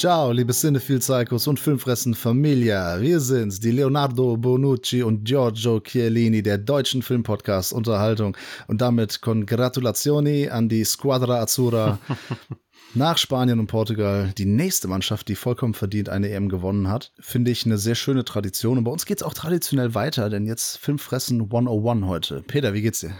Ciao, liebe Cinephile-Psychos und Filmfressen-Familia. Wir sind's, die Leonardo Bonucci und Giorgio Chiellini der deutschen Filmpodcast Unterhaltung. Und damit Congratulazioni an die Squadra Azzurra nach Spanien und Portugal die nächste Mannschaft, die vollkommen verdient eine EM gewonnen hat. Finde ich eine sehr schöne Tradition. Und bei uns geht es auch traditionell weiter, denn jetzt Filmfressen 101 heute. Peter, wie geht's dir?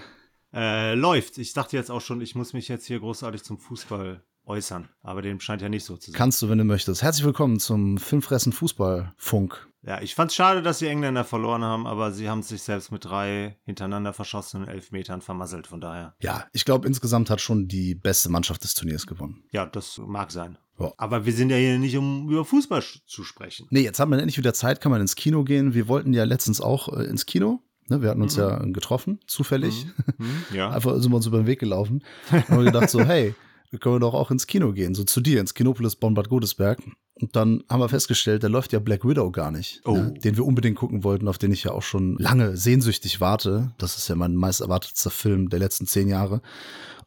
Äh, läuft. Ich dachte jetzt auch schon, ich muss mich jetzt hier großartig zum Fußball äußern. Aber dem scheint ja nicht so zu sein. Kannst du, wenn du möchtest. Herzlich willkommen zum Filmfressen Fußballfunk. Ja, ich fand's schade, dass die Engländer verloren haben, aber sie haben sich selbst mit drei hintereinander verschossenen Elfmetern vermasselt, von daher. Ja, ich glaube, insgesamt hat schon die beste Mannschaft des Turniers gewonnen. Ja, das mag sein. Ja. Aber wir sind ja hier nicht, um über Fußball zu sprechen. Nee, jetzt haben wir endlich wieder Zeit, kann man ins Kino gehen. Wir wollten ja letztens auch äh, ins Kino. Ne, wir hatten uns Mhm. ja getroffen, zufällig. Hm, ja. Einfach sind wir uns über den Weg gelaufen. Und haben gedacht so, hey, wir können doch auch ins Kino gehen, so zu dir, ins Kinopolis Bonn-Bad Godesberg. Und dann haben wir festgestellt, da läuft ja Black Widow gar nicht, Oh. ne? den wir unbedingt gucken wollten, auf den ich ja auch schon lange sehnsüchtig warte. Das ist ja mein meist erwartetster Film der letzten zehn Jahre.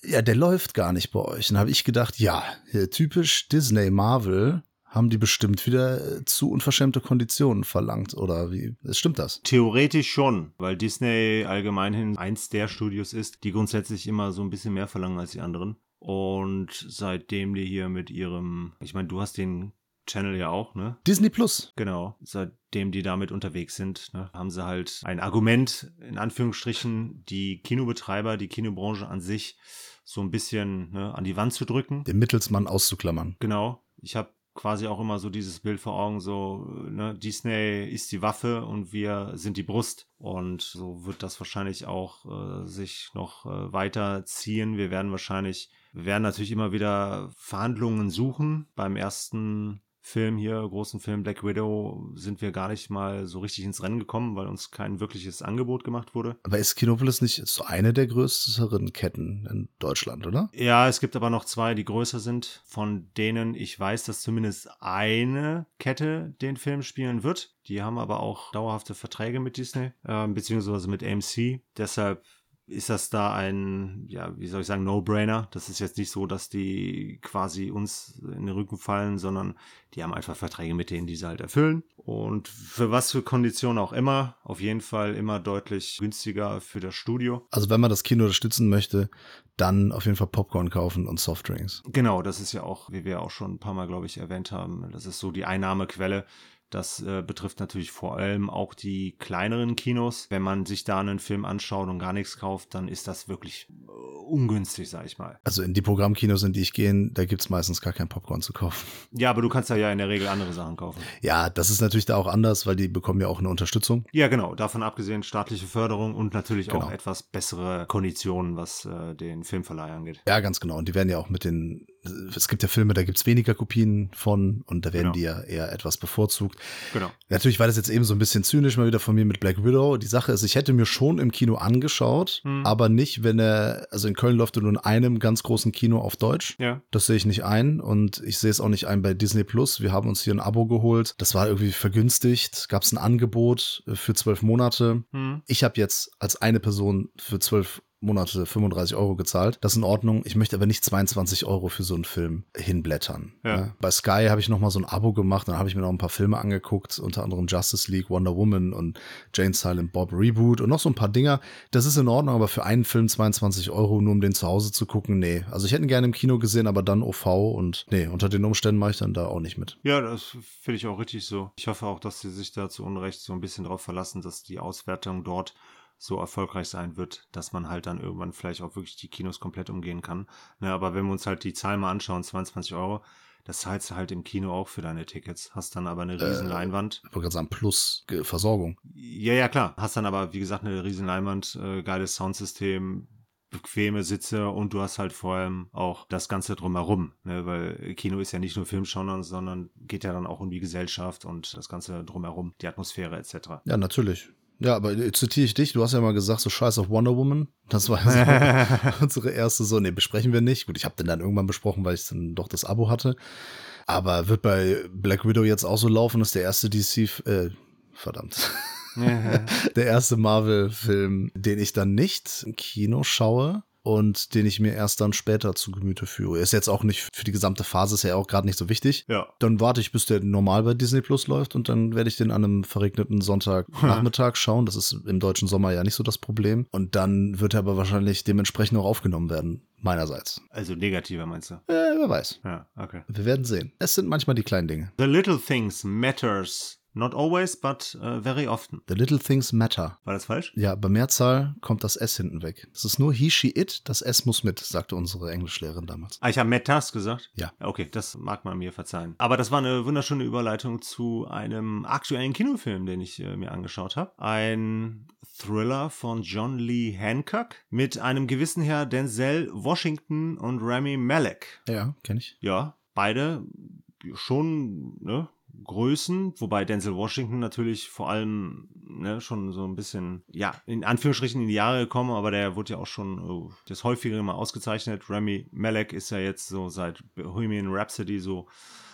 Ja, der läuft gar nicht bei euch. Dann habe ich gedacht, ja, hier, typisch Disney Marvel haben die bestimmt wieder äh, zu unverschämte Konditionen verlangt. Oder wie? Stimmt das? Theoretisch schon, weil Disney allgemeinhin eins der Studios ist, die grundsätzlich immer so ein bisschen mehr verlangen als die anderen. Und seitdem die hier mit ihrem, ich meine, du hast den Channel ja auch, ne? Disney Plus. Genau, seitdem die damit unterwegs sind, ne, haben sie halt ein Argument, in Anführungsstrichen, die Kinobetreiber, die Kinobranche an sich so ein bisschen ne, an die Wand zu drücken. Den Mittelsmann auszuklammern. Genau. Ich habe quasi auch immer so dieses Bild vor Augen, so, ne, Disney ist die Waffe und wir sind die Brust. Und so wird das wahrscheinlich auch äh, sich noch äh, weiter ziehen. Wir werden wahrscheinlich, wir werden natürlich immer wieder Verhandlungen suchen. Beim ersten Film hier, großen Film Black Widow, sind wir gar nicht mal so richtig ins Rennen gekommen, weil uns kein wirkliches Angebot gemacht wurde. Aber ist Kinopolis nicht so eine der größeren Ketten in Deutschland, oder? Ja, es gibt aber noch zwei, die größer sind, von denen ich weiß, dass zumindest eine Kette den Film spielen wird. Die haben aber auch dauerhafte Verträge mit Disney, äh, beziehungsweise mit AMC. Deshalb ist das da ein, ja, wie soll ich sagen, No-Brainer. Das ist jetzt nicht so, dass die quasi uns in den Rücken fallen, sondern die haben einfach Verträge mit denen, die sie halt erfüllen. Und für was für Konditionen auch immer, auf jeden Fall immer deutlich günstiger für das Studio. Also wenn man das Kino unterstützen möchte, dann auf jeden Fall Popcorn kaufen und Softdrinks. Genau, das ist ja auch, wie wir auch schon ein paar Mal, glaube ich, erwähnt haben, das ist so die Einnahmequelle. Das äh, betrifft natürlich vor allem auch die kleineren Kinos. Wenn man sich da einen Film anschaut und gar nichts kauft, dann ist das wirklich äh, ungünstig, sag ich mal. Also in die Programmkinos, in die ich gehe, da gibt's meistens gar kein Popcorn zu kaufen. Ja, aber du kannst da ja in der Regel andere Sachen kaufen. Ja, das ist natürlich da auch anders, weil die bekommen ja auch eine Unterstützung. Ja, genau. Davon abgesehen staatliche Förderung und natürlich Genau. auch etwas bessere Konditionen, was äh, den Filmverleih angeht. Ja, ganz genau. Und die werden ja auch mit den, es gibt ja Filme, da gibt's weniger Kopien von und da werden Genau. die ja eher etwas bevorzugt. Genau. Natürlich war das jetzt eben so ein bisschen zynisch mal wieder von mir mit Black Widow. Die Sache ist, ich hätte mir schon im Kino angeschaut, Hm. aber nicht, wenn er, also in Köln läuft er nur in einem ganz großen Kino auf Deutsch. Ja. Das sehe ich nicht ein und ich sehe es auch nicht ein bei Disney Plus. Wir haben uns hier ein Abo geholt. Das war irgendwie vergünstigt. Gab es ein Angebot äh, für zwölf Monate. Hm. Ich habe jetzt als eine Person für zwölf Monate 35 Euro gezahlt. Das ist in Ordnung. Ich möchte aber nicht 22 Euro für so einen Film hinblättern. Ja. ne? Bei Sky habe ich noch mal so ein Abo gemacht. Dann habe ich mir noch ein paar Filme angeguckt, unter anderem Justice League, Wonder Woman und Jane Silent Bob Reboot und noch so ein paar Dinger. Das ist in Ordnung, aber für einen Film 22 Euro, nur um den zu Hause zu gucken, nee. Also ich hätte ihn gerne im Kino gesehen, aber dann OV und nee, unter den Umständen mache ich dann da auch nicht mit. Ja, das finde ich auch richtig so. Ich hoffe auch, dass sie sich da zu Unrecht so ein bisschen darauf verlassen, dass die Auswertung dort so erfolgreich sein wird, dass man halt dann irgendwann vielleicht auch wirklich die Kinos komplett umgehen kann. Ne, aber wenn wir uns halt die Zahl mal anschauen, 22 Euro, das zahlst du halt im Kino auch für deine Tickets. Hast dann aber eine riesen Äh, Leinwand. Ich wollte gerade sagen, plus äh, Versorgung. Ja, ja, klar. Hast dann aber, wie gesagt, eine riesen Leinwand, äh, geiles Soundsystem, bequeme Sitze und du hast halt vor allem auch das Ganze drumherum, ne? weil Kino ist ja nicht nur Filmschauen, sondern geht ja dann auch um die Gesellschaft und das Ganze drumherum, die Atmosphäre etc. Ja, natürlich. Ja, aber äh, zitiere ich dich, du hast ja mal gesagt, so scheiß auf Wonder Woman. Das war ja so unsere erste so, nee, besprechen wir nicht. Gut, ich habe den dann irgendwann besprochen, weil ich dann doch das Abo hatte. Aber wird bei Black Widow jetzt auch so laufen, dass der erste DC, äh, verdammt. der erste Marvel-Film, den ich dann nicht im Kino schaue, und den ich mir erst dann später zu Gemüte führe. Ist jetzt auch nicht für die gesamte Phase, ist ja auch gerade nicht so wichtig. Ja. Dann warte ich, bis der normal bei Disney Plus läuft und dann werde ich den an einem verregneten Sonntagnachmittag schauen. Das ist im deutschen Sommer ja nicht so das Problem. Und dann wird er aber wahrscheinlich dementsprechend auch aufgenommen werden. Meinerseits. Also negativer meinst du? Äh, wer weiß. Ja, okay. Wir werden sehen. Es sind manchmal die kleinen Dinge. The little things matters Not always, but uh, very often. The little things matter. War das falsch? Ja, bei Mehrzahl kommt das S hinten weg. Es ist nur he, she, it, das S muss mit, sagte unsere Englischlehrerin damals. Ah, ich habe matters gesagt? Ja. Okay, das mag man mir verzeihen. Aber das war eine wunderschöne Überleitung zu einem aktuellen Kinofilm, den ich äh, mir angeschaut habe. Ein Thriller von John Lee Hancock mit einem gewissen Herr Denzel Washington und Rami Malek. Ja, kenne ich. Ja, beide schon, ne? Größen, wobei Denzel Washington natürlich vor allem ne, schon so ein bisschen, ja, in Anführungsstrichen in die Jahre gekommen, aber der wurde ja auch schon oh, das häufigere mal ausgezeichnet. Remy Malek ist ja jetzt so seit Bohemian Rhapsody so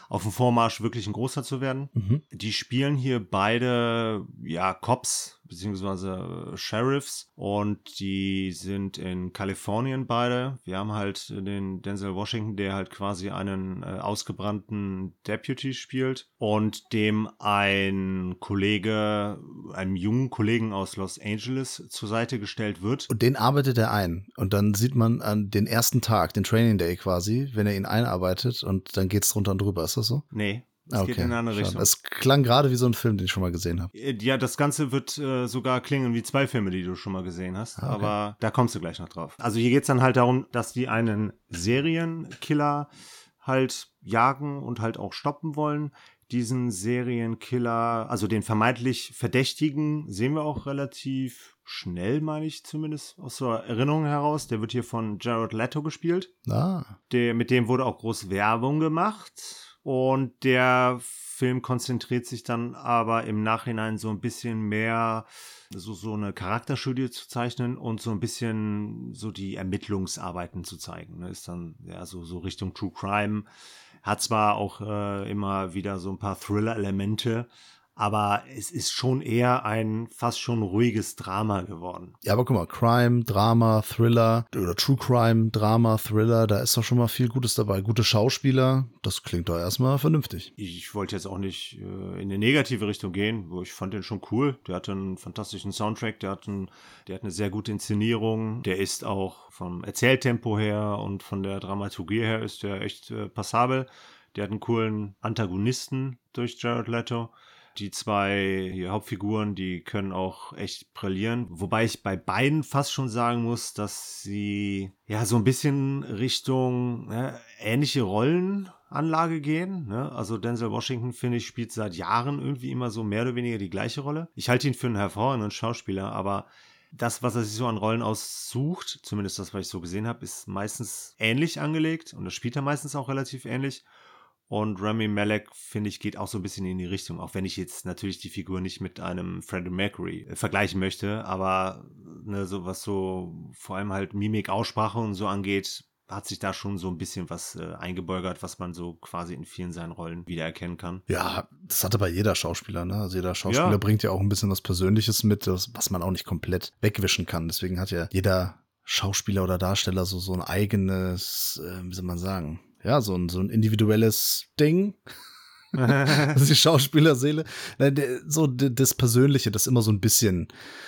auf dem Vormarsch wirklich ein großer zu werden. Mhm. Die spielen hier beide, ja, Cops, beziehungsweise Sheriffs und die sind in Kalifornien beide. Wir haben halt den Denzel Washington, der halt quasi einen äh, ausgebrannten Deputy spielt und dem ein Kollege, einem jungen Kollegen aus Los Angeles zur Seite gestellt wird. Und den arbeitet er ein und dann sieht man an den ersten Tag, den Training Day quasi, wenn er ihn einarbeitet und dann geht's drunter und drüber. Ist das so? Nee, es okay, geht in eine andere Richtung. Es klang gerade wie so ein Film, den ich schon mal gesehen habe. Äh, ja, das Ganze wird äh, sogar klingen wie zwei Filme, die du schon mal gesehen hast. Ah, okay. Aber da kommst du gleich noch drauf. Also hier geht es dann halt darum, dass die einen Serienkiller halt jagen und halt auch stoppen wollen. Diesen Serienkiller, also den vermeintlich Verdächtigen, sehen wir auch relativ schnell, meine ich zumindest aus der Erinnerung heraus. Der wird hier von Jared Leto gespielt. Ah. Der, mit dem wurde auch groß Werbung gemacht und der Film konzentriert sich dann aber im Nachhinein so ein bisschen mehr, so, so eine Charakterstudie zu zeichnen und so ein bisschen so die Ermittlungsarbeiten zu zeigen. Ne? Ist dann ja so, so Richtung True Crime. Hat zwar auch äh, immer wieder so ein paar Thriller-Elemente, aber es ist schon eher ein fast schon ruhiges Drama geworden. Ja, aber guck mal, Crime, Drama, Thriller oder True Crime, Drama, Thriller, da ist doch schon mal viel Gutes dabei. Gute Schauspieler, das klingt doch erstmal vernünftig. Ich wollte jetzt auch nicht äh, in eine negative Richtung gehen, wo ich fand den schon cool. Der hatte einen fantastischen Soundtrack, der hat, einen, der hat eine sehr gute Inszenierung, der ist auch vom Erzähltempo her und von der Dramaturgie her ist der echt äh, passabel. Der hat einen coolen Antagonisten durch Jared Leto. Die zwei Hauptfiguren, die können auch echt brillieren. Wobei ich bei beiden fast schon sagen muss, dass sie ja so ein bisschen Richtung ne, ähnliche Rollenanlage gehen. Ne? Also Denzel Washington, finde ich, spielt seit Jahren irgendwie immer so mehr oder weniger die gleiche Rolle. Ich halte ihn für einen hervorragenden Schauspieler, aber das, was er sich so an Rollen aussucht, zumindest das, was ich so gesehen habe, ist meistens ähnlich angelegt und das spielt er meistens auch relativ ähnlich. Und Rami Malek, finde ich, geht auch so ein bisschen in die Richtung, auch wenn ich jetzt natürlich die Figur nicht mit einem Freddie Mercury äh, vergleichen möchte, aber ne, so was so vor allem halt Mimik, Aussprache und so angeht, hat sich da schon so ein bisschen was äh, eingebürgert, was man so quasi in vielen seinen Rollen wiedererkennen kann. Ja, das hatte bei jeder Schauspieler, ne? Also jeder Schauspieler ja. bringt ja auch ein bisschen was Persönliches mit, das, was man auch nicht komplett wegwischen kann. Deswegen hat ja jeder Schauspieler oder Darsteller so, so ein eigenes, äh, wie soll man sagen, ja, so ein, so ein individuelles Ding. das ist die Schauspielerseele. So das Persönliche, das immer so ein bisschen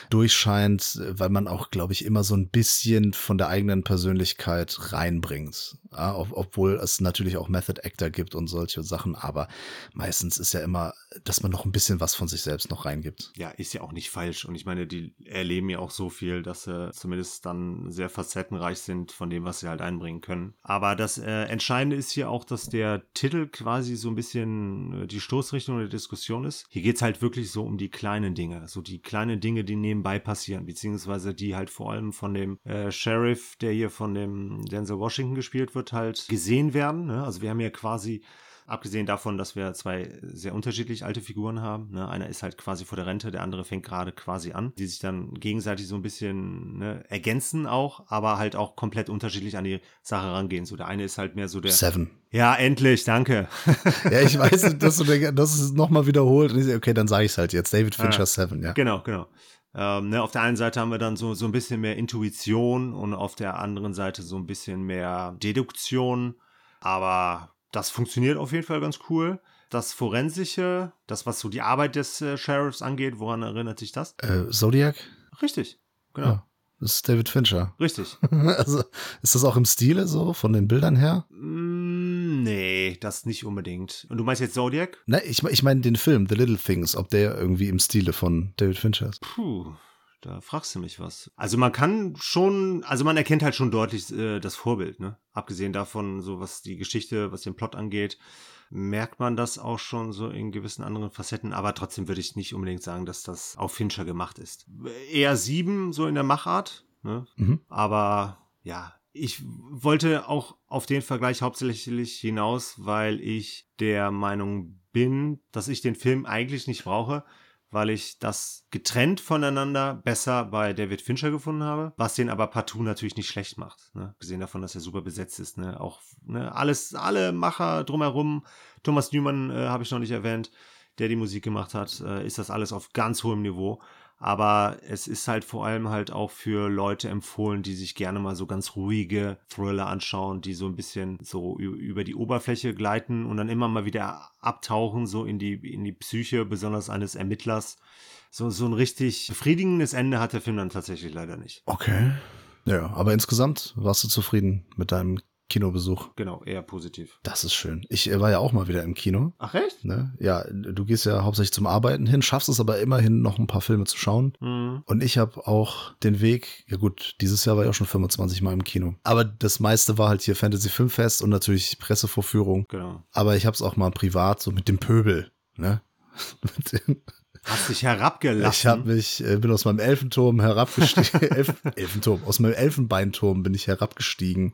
durchscheint, weil man auch, glaube ich, immer so ein bisschen von der eigenen Persönlichkeit reinbringt. Ja, obwohl es natürlich auch Method Actor gibt und solche Sachen, aber meistens ist ja immer, dass man noch ein bisschen was von sich selbst noch reingibt. Ja, ist ja auch nicht falsch. Und ich meine, die erleben ja auch so viel, dass sie zumindest dann sehr facettenreich sind von dem, was sie halt einbringen können. Aber das äh, Entscheidende ist hier auch, dass der Titel quasi so ein bisschen äh, die Stoßrichtung der Diskussion ist. Hier geht es halt wirklich so um die kleinen Dinge, so die kleinen Dinge, die nebenbei passieren, beziehungsweise die halt vor allem von dem äh, Sheriff, der hier von dem Denzel Washington gespielt wird, halt gesehen werden. Ne? Also wir haben ja quasi Abgesehen davon, dass wir zwei sehr unterschiedlich alte Figuren haben. Ne? Einer ist halt quasi vor der Rente, der andere fängt gerade quasi an, die sich dann gegenseitig so ein bisschen ne, ergänzen auch, aber halt auch komplett unterschiedlich an die Sache rangehen. So der eine ist halt mehr so der. Seven. Ja, endlich, danke. ja, ich weiß, dass du das ist nochmal wiederholt. Okay, dann sage ich es halt jetzt. David Fincher ja. Seven, ja. Genau, genau. Ähm, ne, auf der einen Seite haben wir dann so, so ein bisschen mehr Intuition und auf der anderen Seite so ein bisschen mehr Deduktion. Aber das funktioniert auf jeden Fall ganz cool. Das Forensische, das, was so die Arbeit des äh, Sheriffs angeht, woran erinnert sich das? Äh, Zodiac? Richtig, genau. Ja, das ist David Fincher. Richtig. also, ist das auch im Stile so, von den Bildern her? Mm, nee, das nicht unbedingt. Und du meinst jetzt Zodiac? Ne, ich, ich meine den Film, The Little Things, ob der irgendwie im Stile von David Fincher ist. Puh. Da fragst du mich was. Also man kann schon, also man erkennt halt schon deutlich äh, das Vorbild, ne? Abgesehen davon, so was die Geschichte, was den Plot angeht, merkt man das auch schon so in gewissen anderen Facetten, aber trotzdem würde ich nicht unbedingt sagen, dass das auf Fincher gemacht ist. Eher sieben, so in der Machart, ne? Mhm. Aber ja, ich wollte auch auf den Vergleich hauptsächlich hinaus, weil ich der Meinung bin, dass ich den Film eigentlich nicht brauche, weil ich das getrennt voneinander besser bei David Fincher gefunden habe, was den aber partout natürlich nicht schlecht macht. Ne? Gesehen davon, dass er super besetzt ist. Ne? Auch ne? alles, alle Macher drumherum. Thomas Newman äh, habe ich noch nicht erwähnt, der die Musik gemacht hat, äh, ist das alles auf ganz hohem Niveau. Aber es ist halt vor allem halt auch für Leute empfohlen, die sich gerne mal so ganz ruhige Thriller anschauen, die so ein bisschen so über die Oberfläche gleiten und dann immer mal wieder abtauchen, so in die, in die Psyche, besonders eines Ermittlers. So, so ein richtig befriedigendes Ende hat der Film dann tatsächlich leider nicht. Okay. Ja, aber insgesamt warst du zufrieden mit deinem Kinobesuch. Genau, eher positiv. Das ist schön. Ich äh, war ja auch mal wieder im Kino. Ach echt? Ne? Ja, du gehst ja hauptsächlich zum Arbeiten hin, schaffst es aber immerhin noch ein paar Filme zu schauen. Mhm. Und ich habe auch den Weg, ja gut, dieses Jahr war ich auch schon 25 Mal im Kino. Aber das meiste war halt hier Fantasy Filmfest und natürlich Pressevorführung. Genau. Aber ich habe es auch mal privat, so mit dem Pöbel. Ne? Hast dich herabgelassen? Ich habe mich, äh, bin aus meinem Elfenturm herabgestiegen. Elf, Elfenturm, aus meinem Elfenbeinturm bin ich herabgestiegen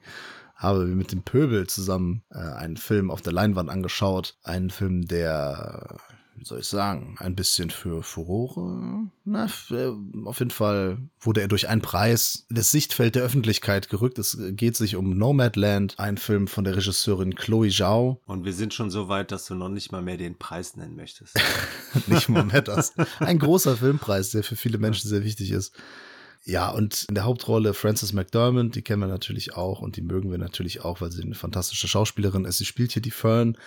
habe mit dem Pöbel zusammen äh, einen Film auf der Leinwand angeschaut. Einen Film, der, wie soll ich sagen, ein bisschen für Furore, na, äh, auf jeden Fall wurde er durch einen Preis das Sichtfeld der Öffentlichkeit gerückt. Es geht sich um Nomadland, ein Film von der Regisseurin Chloe Zhao. Und wir sind schon so weit, dass du noch nicht mal mehr den Preis nennen möchtest. nicht mal mehr das. Ein großer Filmpreis, der für viele Menschen sehr wichtig ist. Ja, und in der Hauptrolle Frances McDermott, die kennen wir natürlich auch und die mögen wir natürlich auch, weil sie eine fantastische Schauspielerin ist. Sie spielt hier die Fern.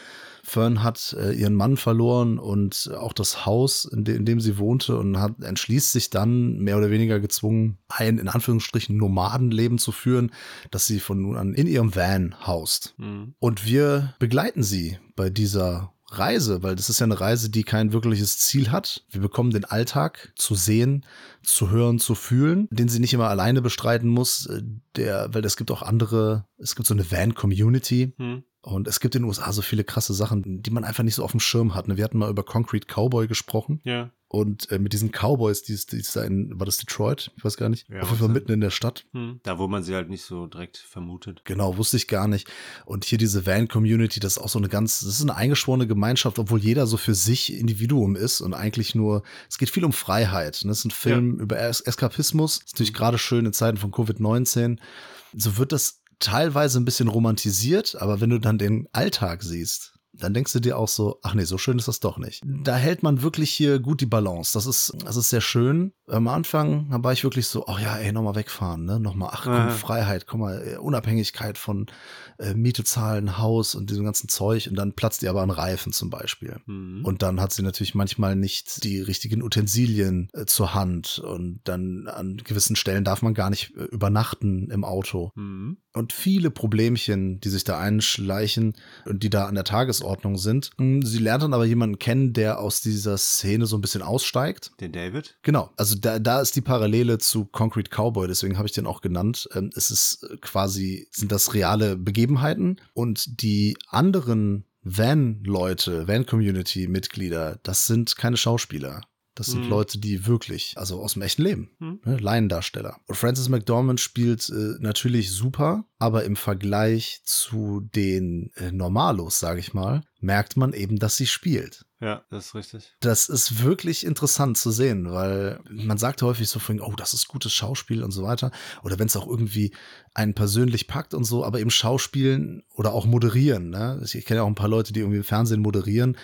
Fern hat äh, ihren Mann verloren und auch das Haus, in, de in, dem sie wohnte und hat, entschließt sich dann mehr oder weniger gezwungen, ein in Anführungsstrichen Nomadenleben zu führen, das sie von nun an in ihrem Van haust. Mhm. Und wir begleiten sie bei dieser Reise, weil das ist ja eine Reise, die kein wirkliches Ziel hat. Wir bekommen den Alltag zu sehen, zu hören, zu fühlen, den sie nicht immer alleine bestreiten muss. Der, weil es gibt auch andere, es gibt so eine Van-Community. Hm. Und es gibt in den USA so viele krasse Sachen, die man einfach nicht so auf dem Schirm hat. Ne? Wir hatten mal über Concrete Cowboy gesprochen. Ja. Und äh, mit diesen Cowboys, die ist, die ist da in, war das Detroit? Ich weiß gar nicht. Ja, Auf jeden Fall mitten in der Stadt. Hm. Da, wo man sie halt nicht so direkt vermutet. Genau, wusste ich gar nicht. Und hier diese Van-Community, das ist auch so eine ganz, das ist eine eingeschworene Gemeinschaft, obwohl jeder so für sich Individuum ist und eigentlich nur, es geht viel um Freiheit. Das ist ein Film ja. über es Eskapismus. Das ist natürlich mhm. gerade schön in Zeiten von Covid-19. So wird das teilweise ein bisschen romantisiert, aber wenn du dann den Alltag siehst, dann denkst du dir auch so, ach nee, so schön ist das doch nicht. Da hält man wirklich hier gut die Balance. Das ist, das ist sehr schön. Am Anfang war ich wirklich so, ach ja, ey, nochmal wegfahren, ne? Nochmal, ach komm, ja. Freiheit, komm mal, äh, Unabhängigkeit von äh, Miete zahlen, Haus und diesem ganzen Zeug. Und dann platzt ihr aber ein Reifen zum Beispiel. Mhm. Und dann hat sie natürlich manchmal nicht die richtigen Utensilien äh, zur Hand. Und dann an gewissen Stellen darf man gar nicht äh, übernachten im Auto. Mhm. Und viele Problemchen, die sich da einschleichen und die da an der Tagesordnung sind. Hm, sie lernt dann aber jemanden kennen, der aus dieser Szene so ein bisschen aussteigt. Den David? Genau. Also da, da ist die Parallele zu Concrete Cowboy, deswegen habe ich den auch genannt. Ähm, es ist quasi, sind das reale Begebenheiten und die anderen Van-Leute, Van-Community-Mitglieder, das sind keine Schauspieler. Das sind mhm. Leute, die wirklich, also aus dem echten Leben, mhm. ne, Laiendarsteller. Und Francis McDormand spielt äh, natürlich super, aber im Vergleich zu den äh, Normalos, sage ich mal, merkt man eben, dass sie spielt. Ja, das ist richtig. Das ist wirklich interessant zu sehen, weil man sagt häufig so von, oh, das ist gutes Schauspiel und so weiter. Oder wenn es auch irgendwie einen persönlich packt und so, aber eben Schauspielen oder auch moderieren. Ne? Ich kenne ja auch ein paar Leute, die irgendwie im Fernsehen moderieren.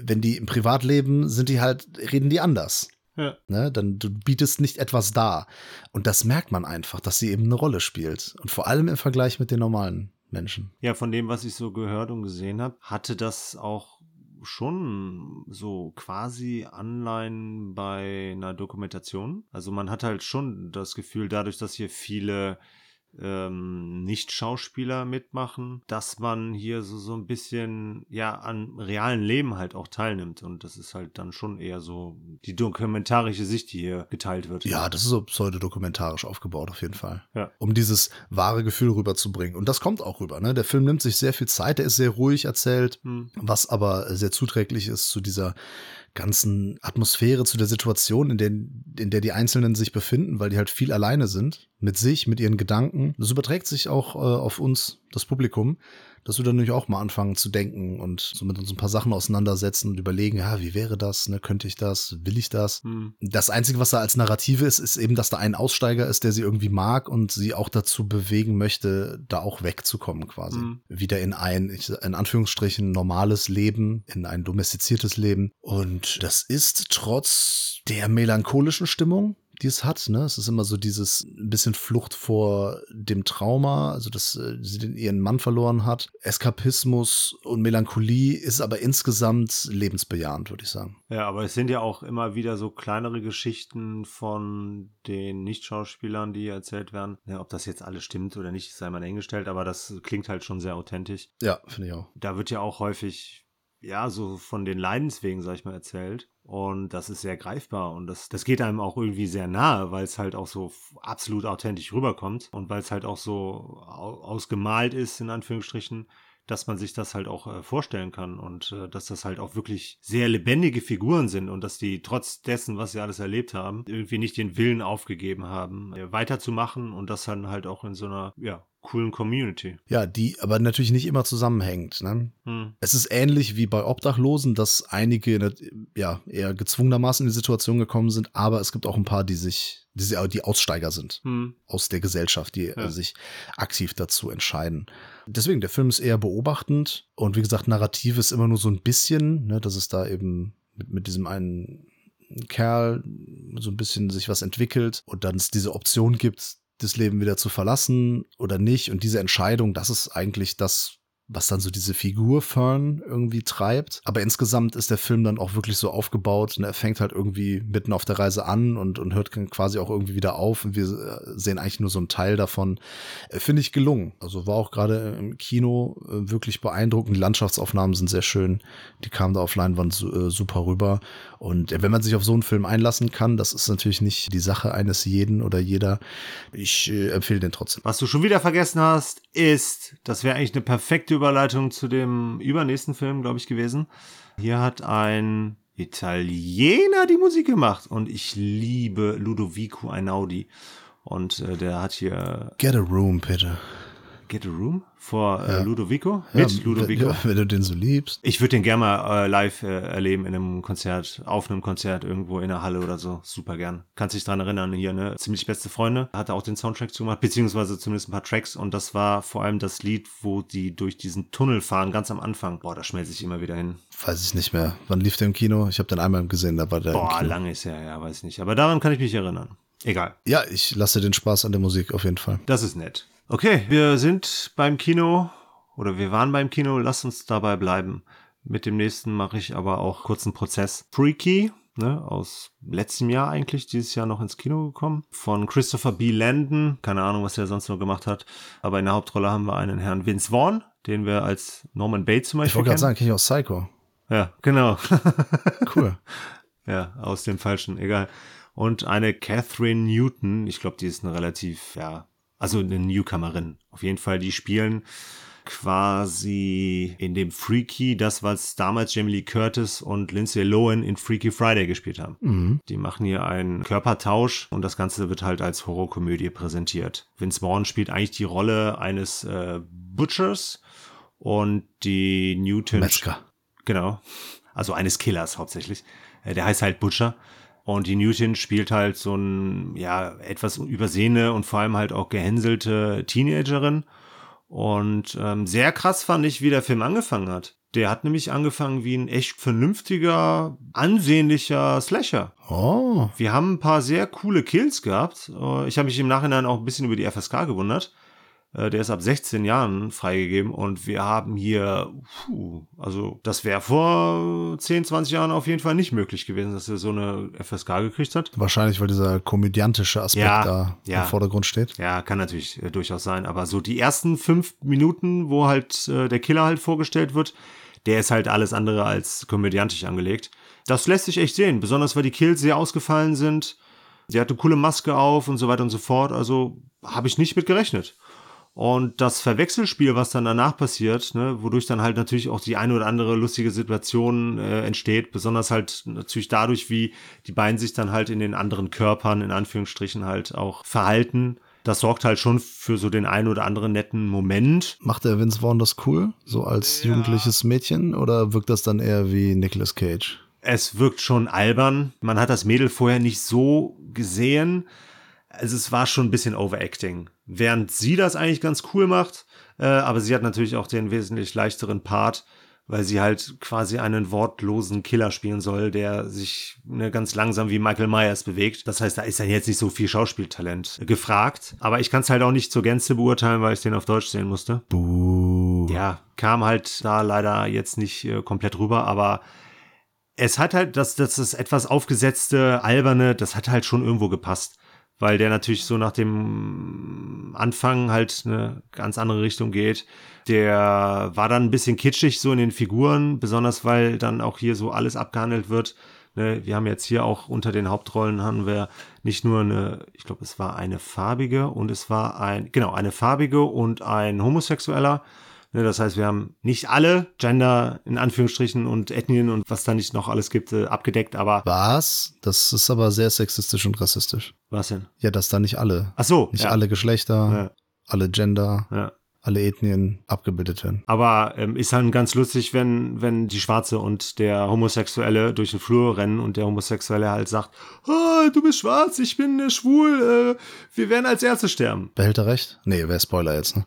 Wenn die im Privatleben sind, die halt, reden die anders. Ja. Ne, dann du bietest nicht etwas dar. Und das merkt man einfach, dass sie eben eine Rolle spielt. Und vor allem im Vergleich mit den normalen Menschen. Ja, von dem, was ich so gehört und gesehen habe, hatte das auch schon so quasi Anleihen bei einer Dokumentation. Also man hat halt schon das Gefühl, dadurch, dass hier viele ähm, Nicht-Schauspieler mitmachen, dass man hier so, so ein bisschen ja an realen Leben halt auch teilnimmt. Und das ist halt dann schon eher so die dokumentarische Sicht, die hier geteilt wird. Ja, das ist so pseudodokumentarisch aufgebaut auf jeden Fall. Ja. Um dieses wahre Gefühl rüberzubringen. Und das kommt auch rüber. Ne? Der Film nimmt sich sehr viel Zeit, der ist sehr ruhig erzählt, Hm. was aber sehr zuträglich ist zu dieser ganzen Atmosphäre, zu der Situation, in der, in der die Einzelnen sich befinden, weil die halt viel alleine sind mit sich, mit ihren Gedanken. Das überträgt sich auch äh, auf uns, das Publikum, dass wir dann natürlich auch mal anfangen zu denken und so mit uns ein paar Sachen auseinandersetzen und überlegen, ja, wie wäre das, ne, könnte ich das, will ich das? Hm. Das Einzige, was da als Narrative ist, ist eben, dass da ein Aussteiger ist, der sie irgendwie mag und sie auch dazu bewegen möchte, da auch wegzukommen quasi. Mhm. Wieder in ein, in Anführungsstrichen, normales Leben, in ein domestiziertes Leben. Und das ist trotz der melancholischen Stimmung, die es hat, ne? Es ist immer so dieses ein bisschen Flucht vor dem Trauma, also dass äh, sie den, ihren Mann verloren hat. Eskapismus und Melancholie ist aber insgesamt lebensbejahend, würde ich sagen. Ja, aber es sind ja auch immer wieder so kleinere Geschichten von den Nicht-Schauspielern, die erzählt werden. Ja, ob das jetzt alles stimmt oder nicht, sei mal dahingestellt, aber das klingt halt schon sehr authentisch. Ja, finde ich auch. Da wird ja auch häufig, ja, so von den Leidenswegen, sag ich mal, erzählt. Und das ist sehr greifbar und das, das geht einem auch irgendwie sehr nahe, weil es halt auch so absolut authentisch rüberkommt und weil es halt auch so au ausgemalt ist, in Anführungsstrichen, dass man sich das halt auch äh, vorstellen kann und äh, dass das halt auch wirklich sehr lebendige Figuren sind und dass die trotz dessen, was sie alles erlebt haben, irgendwie nicht den Willen aufgegeben haben, äh, weiterzumachen und das dann halt auch in so einer, ja, coolen Community. Ja, die aber natürlich nicht immer zusammenhängt. Ne? Hm. Es ist ähnlich wie bei Obdachlosen, dass einige ja eher gezwungenermaßen in die Situation gekommen sind, aber es gibt auch ein paar, die sich, die, die Aussteiger sind Hm. aus der Gesellschaft, die Ja. sich aktiv dazu entscheiden. Deswegen, der Film ist eher beobachtend und wie gesagt, narrativ ist immer nur so ein bisschen, ne, dass es da eben mit, mit diesem einen Kerl so ein bisschen sich was entwickelt und dann es diese Option gibt, das Leben wieder zu verlassen oder nicht. Und diese Entscheidung, das ist eigentlich das, was dann so diese Figur Fern irgendwie treibt. Aber insgesamt ist der Film dann auch wirklich so aufgebaut. Und er fängt halt irgendwie mitten auf der Reise an und, und hört quasi auch irgendwie wieder auf. Und wir äh, sehen eigentlich nur so einen Teil davon. Äh, Finde ich gelungen. Also war auch gerade im Kino äh, wirklich beeindruckend. Die Landschaftsaufnahmen sind sehr schön. Die kamen da auf Leinwand su super rüber. Und wenn man sich auf so einen Film einlassen kann, das ist natürlich nicht die Sache eines jeden oder jeder. Ich empfehle den trotzdem. Was du schon wieder vergessen hast, ist, das wäre eigentlich eine perfekte Überleitung zu dem übernächsten Film, glaube ich, gewesen. Hier hat ein Italiener die Musik gemacht und ich liebe Ludovico Einaudi. Und äh, der hat hier Get a room, Peter. Get a Room vor äh, Ja. Ludovico. Mit Ja, Ludovico. Ja, wenn du den so liebst. Ich würde den gerne mal äh, live äh, erleben in einem Konzert, auf einem Konzert irgendwo in der Halle oder so. Super gern. Kannst dich dran erinnern, hier, ne? Ziemlich beste Freunde. Hat er auch den Soundtrack zugemacht, beziehungsweise zumindest ein paar Tracks. Und das war vor allem das Lied, wo die durch diesen Tunnel fahren, ganz am Anfang. Boah, da schmelze ich immer wieder hin. Weiß ich nicht mehr. Wann lief der im Kino? Ich habe den einmal gesehen, da war der Boah, lange ist ja, ja, weiß nicht. Aber daran kann ich mich erinnern. Egal. Ja, ich lasse den Spaß an der Musik auf jeden Fall. Das ist nett. Okay, wir sind beim Kino oder wir waren beim Kino. Lass uns dabei bleiben. Mit dem nächsten mache ich aber auch kurz einen Prozess. Freaky, ne, aus letztem Jahr eigentlich, dieses Jahr noch ins Kino gekommen. Von Christopher B. Landon. Keine Ahnung, was er sonst noch gemacht hat. Aber in der Hauptrolle haben wir einen Herrn Vince Vaughn, den wir als Norman Bates zum Ich Beispiel wollte gerade sagen, kenne ich aus Psycho. Ja, genau. Cool. Ja, aus dem Falschen, egal. Und eine Catherine Newton, ich glaube, die ist eine relativ, ja, also eine Newcomerin. Auf jeden Fall, die spielen quasi in dem Freaky, das, was damals Jamie Lee Curtis und Lindsay Lohan in Freaky Friday gespielt haben. Mhm. Die machen hier einen Körpertausch und das Ganze wird halt als Horrorkomödie präsentiert. Vince Vaughn spielt eigentlich die Rolle eines äh, Butchers und die Newton Metzger. genau. Also eines Killers hauptsächlich. Äh, der heißt halt Butcher. Und die Newton spielt halt so ein, ja, etwas übersehene und vor allem halt auch gehänselte Teenagerin. Und ähm, sehr krass fand ich, wie der Film angefangen hat. Der hat nämlich angefangen wie ein echt vernünftiger, ansehnlicher Slasher. Oh. Wir haben ein paar sehr coole Kills gehabt. Äh, Ich habe mich im Nachhinein auch ein bisschen über die FSK gewundert. Äh, Der ist ab 16 Jahren freigegeben und wir haben hier, puh, also das wäre vor 10, 20 Jahren auf jeden Fall nicht möglich gewesen, dass er so eine FSK gekriegt hat. Wahrscheinlich, weil dieser komödiantische Aspekt Ja, da ja. im Vordergrund steht. Ja, kann natürlich äh, durchaus sein, aber so die ersten fünf Minuten, wo halt äh, der Killer halt vorgestellt wird, der ist halt alles andere als komödiantisch angelegt. Das lässt sich echt sehen, besonders weil die Kills sehr ausgefallen sind. Sie hatte coole Maske auf und so weiter und so fort, also habe ich nicht mit gerechnet. Und das Verwechselspiel, was dann danach passiert, ne, wodurch dann halt natürlich auch die eine oder andere lustige Situation äh, entsteht, besonders halt natürlich dadurch, wie die beiden sich dann halt in den anderen Körpern, in Anführungsstrichen, halt auch verhalten. Das sorgt halt schon für so den einen oder anderen netten Moment. Macht der Vince Vaughn das cool? So als jugendliches Mädchen? Oder wirkt das dann eher wie Nicolas Cage? Es wirkt schon albern. Man hat das Mädel vorher nicht so gesehen. Also es war schon ein bisschen Overacting. Während sie das eigentlich ganz cool macht, äh, aber sie hat natürlich auch den wesentlich leichteren Part, weil sie halt quasi einen wortlosen Killer spielen soll, der sich ne, ganz langsam wie Michael Myers bewegt. Das heißt, da ist dann jetzt nicht so viel Schauspieltalent gefragt. Aber ich kann es halt auch nicht zur Gänze beurteilen, weil ich den auf Deutsch sehen musste. Buh. Ja, kam halt da leider jetzt nicht äh, komplett rüber, aber es hat halt, das, das ist etwas aufgesetzte, alberne, das hat halt schon irgendwo gepasst. Weil der natürlich so nach dem Anfang halt eine ganz andere Richtung geht. Der war dann ein bisschen kitschig so in den Figuren, besonders weil dann auch hier so alles abgehandelt wird. Ne, wir haben jetzt hier auch unter den Hauptrollen haben wir nicht nur eine, ich glaube, es war eine farbige und es war ein, genau, eine farbige und ein Homosexueller. Ne, das heißt, wir haben nicht alle Gender in Anführungsstrichen und Ethnien und was da nicht noch alles gibt, äh, abgedeckt, aber Was? Das ist aber sehr sexistisch und rassistisch. was denn? Ja, dass da nicht alle, Ach so, nicht ja. alle Geschlechter, Ja. alle Gender, Ja. alle Ethnien abgebildet werden. Aber ähm, ist dann ganz lustig, wenn, wenn die Schwarze und der Homosexuelle durch den Flur rennen und der Homosexuelle halt sagt, ah, du bist schwarz, ich bin äh, schwul, äh, wir werden als Erste sterben. Behält er recht? Nee, wäre Spoiler jetzt, ne?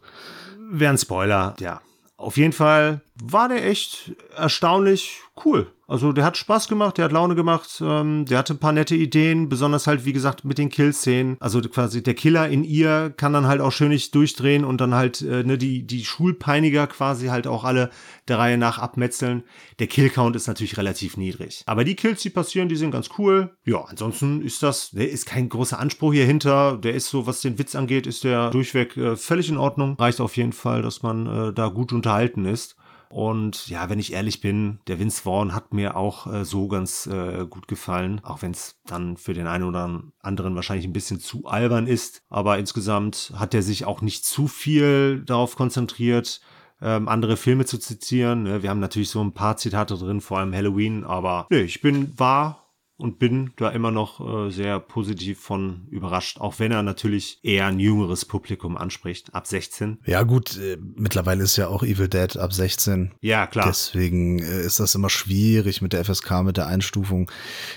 Wäre ein Spoiler, ja. Auf jeden Fall war der echt erstaunlich cool. Also der hat Spaß gemacht, der hat Laune gemacht, ähm, der hatte ein paar nette Ideen, besonders halt, wie gesagt, mit den Kill-Szenen. Also quasi der Killer in ihr kann dann halt auch schön nicht durchdrehen und dann halt äh, ne, die, die Schulpeiniger quasi halt auch alle der Reihe nach abmetzeln. Der Kill-Count ist natürlich relativ niedrig. Aber die Kills, die passieren, die sind ganz cool. Ja, ansonsten ist das, der ist kein großer Anspruch hier hinter. Der ist so, was den Witz angeht, ist der durchweg äh, völlig in Ordnung. Reicht auf jeden Fall, dass man äh, da gut unterhalten ist. Und ja, wenn ich ehrlich bin, der Vince Vaughn hat mir auch äh, so ganz äh, gut gefallen, auch wenn es dann für den einen oder anderen wahrscheinlich ein bisschen zu albern ist. Aber insgesamt hat er sich auch nicht zu viel darauf konzentriert, ähm, andere Filme zu zitieren. Ne? Wir haben natürlich so ein paar Zitate drin, vor allem Halloween, aber nee, ich bin, war und bin da immer noch äh, sehr positiv von überrascht, auch wenn er natürlich eher ein jüngeres Publikum anspricht, ab 16. Ja, gut, äh, mittlerweile ist ja auch Evil Dead ab 16. Ja, klar. Deswegen äh, ist das immer schwierig mit der FSK, mit der Einstufung.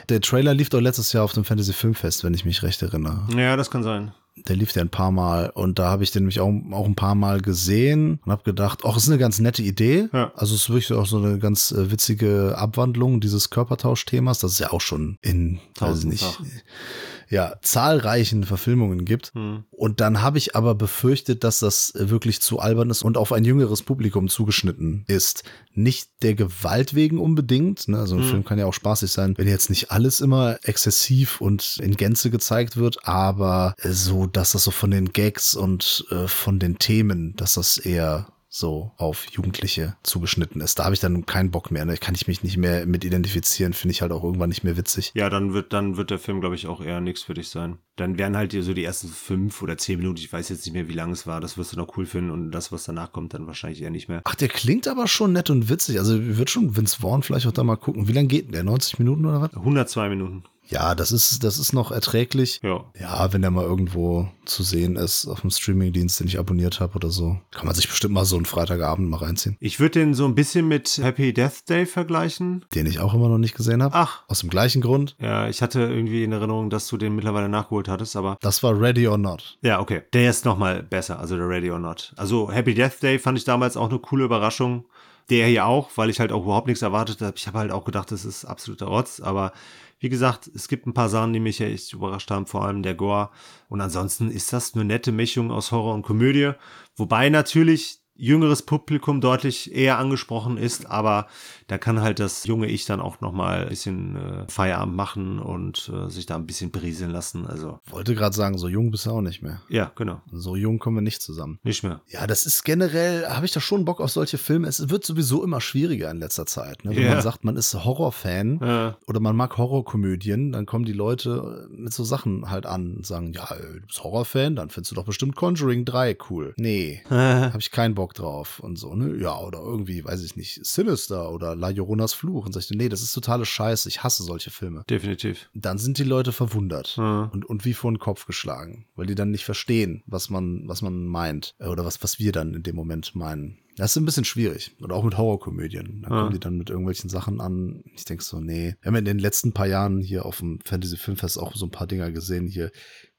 Der Trailer lief doch letztes Jahr auf dem Fantasy Filmfest, wenn ich mich recht erinnere. Ja, das kann sein. Der lief ja ein paar Mal und da habe ich den nämlich auch, auch ein paar Mal gesehen und habe gedacht, ach, ist eine ganz nette Idee. Ja. Also es ist wirklich auch so eine ganz äh, witzige Abwandlung dieses Körpertauschthemas, das es ja auch schon in, weiß ich nicht, Tausendfach. Ja, zahlreichen Verfilmungen gibt. Hm. Und dann habe ich aber befürchtet, dass das wirklich zu albern ist und auf ein jüngeres Publikum zugeschnitten ist. Nicht der Gewalt wegen unbedingt. Ne? Also ein Mhm. Film kann ja auch spaßig sein, wenn jetzt nicht alles immer exzessiv und in Gänze gezeigt wird, aber so, dass das so von den Gags und äh, von den Themen, dass das eher so auf Jugendliche zugeschnitten ist. Da habe ich dann keinen Bock mehr. Ne? Kann ich mich nicht mehr mit identifizieren, finde ich halt auch irgendwann nicht mehr witzig. Ja, dann wird, dann wird der Film, glaube ich, auch eher nichts für dich sein. Dann werden halt so die ersten fünf oder zehn Minuten, ich weiß jetzt nicht mehr, wie lang es war, das wirst du noch cool finden und das, was danach kommt, dann wahrscheinlich eher nicht mehr. Ach, der klingt aber schon nett und witzig. Also wird schon Vince Vaughn vielleicht auch da mal gucken. Wie lange geht denn der? 90 Minuten oder was? 102 Minuten. Ja, das ist, das ist noch erträglich. Ja. Ja, wenn der mal irgendwo zu sehen ist auf dem Streamingdienst, den ich abonniert habe oder so, kann man sich bestimmt mal so einen Freitagabend mal reinziehen. Ich würde den so ein bisschen mit Happy Death Day vergleichen. Den ich auch immer noch nicht gesehen habe. Ach. Aus dem gleichen Grund. Ja, ich hatte irgendwie in Erinnerung, dass du den mittlerweile nachgeholt hattest, aber Das war Ready or Not. ja, okay. Der ist nochmal besser, also der Ready or Not. Also Happy Death Day fand ich damals auch eine coole Überraschung. Der hier auch, weil ich halt auch überhaupt nichts erwartet habe. Ich habe halt auch gedacht, das ist absoluter Rotz, aber wie gesagt, es gibt ein paar Sachen, die mich echt überrascht haben, vor allem der Gore. Und ansonsten ist das eine nette Mischung aus Horror und Komödie. Wobei natürlich jüngeres Publikum deutlich eher angesprochen ist, aber da kann halt das junge Ich dann auch nochmal ein bisschen äh, Feierabend machen und äh, sich da ein bisschen berieseln lassen. Also, Wollte gerade sagen, so jung bist du auch nicht mehr. ja, genau. So jung kommen wir nicht zusammen. Nicht mehr. Ja, das ist generell, habe ich da schon Bock auf solche Filme. Es wird sowieso immer schwieriger in letzter Zeit. Ne? Wenn Ja. man sagt, man ist Horrorfan Äh, oder man mag Horrorkomödien, dann kommen die Leute mit so Sachen halt an und sagen, ja, äh, du bist Horrorfan, dann findest du doch bestimmt Conjuring 3 cool. Nee, habe ich keinen Bock drauf und so, ne? Ja, oder irgendwie, weiß ich nicht, Sinister oder La Lloronas Fluch. Und sag ich, nee, das ist totale Scheiße, ich hasse solche Filme. definitiv. Dann sind die Leute verwundert Äh, und, und wie vor den Kopf geschlagen, weil die dann nicht verstehen, was man, was man meint äh, oder was, was wir dann in dem Moment meinen. Das ist ein bisschen schwierig. Oder auch mit Horrorkomödien. Da Ja. kommen die dann mit irgendwelchen Sachen an. Ich denke so, nee. Wir haben in den letzten paar Jahren hier auf dem Fantasy Filmfest auch so ein paar Dinger gesehen. Hier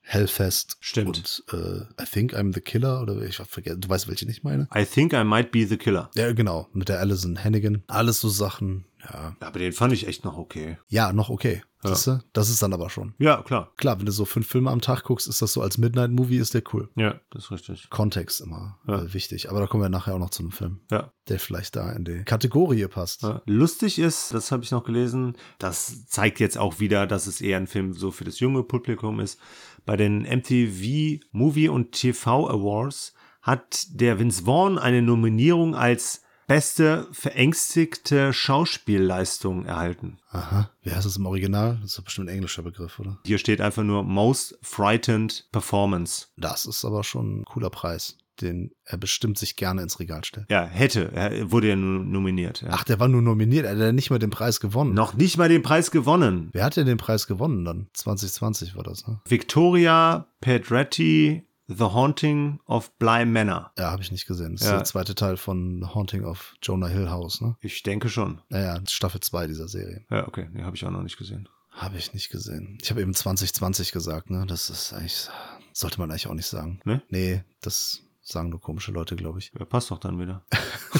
Hellfest. Stimmt. Und äh, I Think I'm the Killer. Oder ich vergesse, du weißt, welche ich meine? I think I might be the killer. Ja, genau. Mit der Alison Hannigan. Alles so Sachen. Ja, Aber den fand ich echt noch okay. ja noch okay. Ja. Siehst du? Das ist dann aber schon. Ja, klar. Klar, wenn du so fünf Filme am Tag guckst, ist das so als Midnight-Movie, ist der cool. Ja, das ist richtig. Kontext immer Ja. äh, wichtig. Aber da kommen wir nachher auch noch zu einem Film, Ja. der vielleicht da in die Kategorie passt. Ja. Lustig ist, das habe ich noch gelesen, das zeigt jetzt auch wieder, dass es eher ein Film so für das junge Publikum ist. Bei den MTV Movie und TV Awards hat der Vince Vaughn eine Nominierung als beste verängstigte Schauspielleistung erhalten. Aha. Wie heißt das im Original? Das ist doch bestimmt ein englischer Begriff, oder? Hier steht einfach nur Most Frightened Performance. Das ist aber schon ein cooler Preis, den er bestimmt sich gerne ins Regal stellt. Ja, hätte, er wurde ja nur nominiert. Ja. Ach, der war nur nominiert, er hat nicht mal den Preis gewonnen. Noch nicht mal den Preis gewonnen. Wer hat denn den Preis gewonnen dann? 2020 war das, ne? Victoria Pedretti, The Haunting of Bly Manor. Ja, habe ich nicht gesehen. Das ist Ja. der zweite Teil von Haunting of Jonah Hill House, ne? Ich denke schon. Naja, Staffel 2 dieser Serie. Ja, okay, nee, habe ich auch noch nicht gesehen. Habe ich nicht gesehen. Ich habe eben 2020 gesagt, ne? Das ist eigentlich, sollte man eigentlich auch nicht sagen. Ne? Nee, das sagen nur komische Leute, glaube ich. Ja, passt doch dann wieder.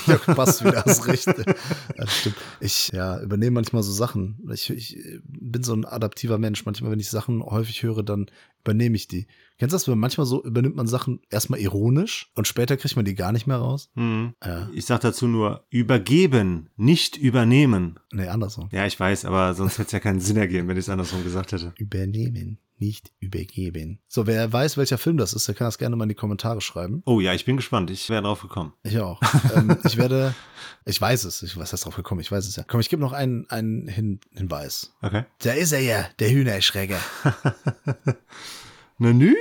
Ja, passt wieder, hast recht. Das stimmt. Ich ja, übernehme manchmal so Sachen. Ich, ich bin so ein adaptiver Mensch. Manchmal, wenn ich Sachen häufig höre, dann übernehme ich die. Kennst du das, wenn manchmal so übernimmt man Sachen erstmal ironisch und später kriegt man die gar nicht mehr raus? Hm. Ja. Ich sag dazu nur übergeben, nicht übernehmen. Nee, andersrum. Ja, ich weiß, aber sonst hätte es ja keinen Sinn ergeben, wenn ich es andersrum gesagt hätte. Übernehmen, nicht übergeben. So, wer weiß, welcher Film das ist, der kann das gerne mal in die Kommentare schreiben. Oh ja, ich bin gespannt. Ich wäre drauf gekommen. Ich auch. ähm, ich werde, ich weiß es, ich weiß, das drauf gekommen, ich weiß es ja. Komm, ich gebe noch einen, einen Hin Hinweis. Okay. Da ist er ja, der Hühnerschrecker. Na nü,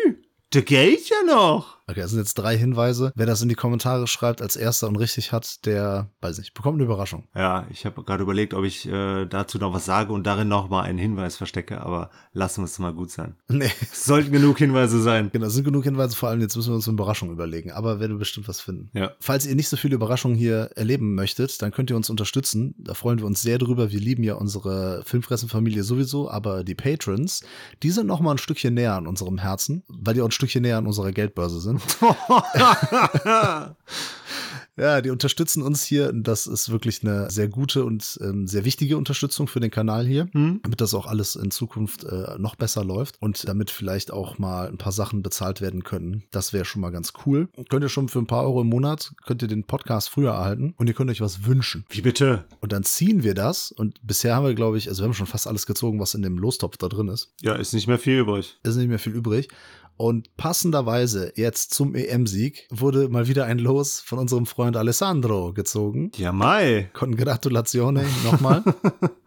der geht ja noch. Okay, das sind jetzt drei Hinweise. Wer das in die Kommentare schreibt als erster und richtig hat, der, weiß nicht, bekommt eine Überraschung. Ja, ich habe gerade überlegt, ob ich äh, dazu noch was sage und darin noch mal einen Hinweis verstecke, aber lassen wir es mal gut sein. Nee, Es sollten genug Hinweise sein. genau, es sind genug Hinweise, vor allem jetzt müssen wir uns eine Überraschung überlegen, aber werden wir bestimmt was finden. Ja. Falls ihr nicht so viele Überraschungen hier erleben möchtet, dann könnt ihr uns unterstützen. Da freuen wir uns sehr drüber. Wir lieben ja unsere Filmfressenfamilie sowieso, aber die Patrons, die sind noch mal ein Stückchen näher an unserem Herzen, weil die auch ein Stückchen näher an unserer Geldbörse sind. Ja, die unterstützen uns hier. Das ist wirklich eine sehr gute und ähm, sehr wichtige Unterstützung für den Kanal hier, Hm? damit das auch alles in Zukunft äh, noch besser läuft und damit vielleicht auch mal ein paar Sachen bezahlt werden können. Das wäre schon mal ganz cool. Könnt ihr schon für ein paar Euro im Monat, könnt ihr den Podcast früher erhalten und ihr könnt euch was wünschen. Wie bitte? Und dann ziehen wir das und bisher haben wir, glaube ich, also wir haben schon fast alles gezogen, was in dem Lostopf da drin ist. Ja, ist nicht mehr viel übrig. Ist nicht mehr viel übrig. Und passenderweise jetzt zum EM-Sieg wurde mal wieder ein Los von unserem Freund Alessandro gezogen. Ja, Mai. Congratulazione nochmal.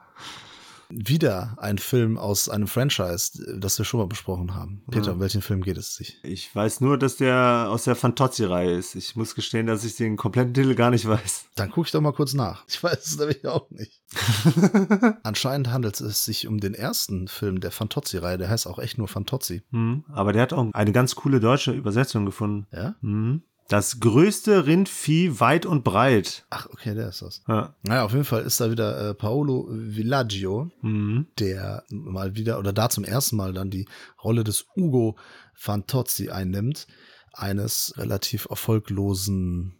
Wieder ein Film aus einem Franchise, das wir schon mal besprochen haben. Peter, um welchen Film geht es sich? Ich weiß nur, dass der aus der Fantozzi-Reihe ist. Ich muss gestehen, dass ich den kompletten Titel gar nicht weiß. Dann gucke ich doch mal kurz nach. Ich weiß es nämlich auch nicht. Anscheinend handelt es sich um den ersten Film der Fantozzi-Reihe. Der heißt auch echt nur Fantozzi. Hm, aber der hat auch eine ganz coole deutsche Übersetzung gefunden. Ja? Hm. Das größte Rindvieh weit und breit. Ach, okay, der ist das. Ja. Naja, auf jeden Fall ist da wieder äh, Paolo Villaggio, Mhm. der mal wieder oder da zum ersten Mal dann die Rolle des Ugo Fantozzi einnimmt, eines relativ erfolglosen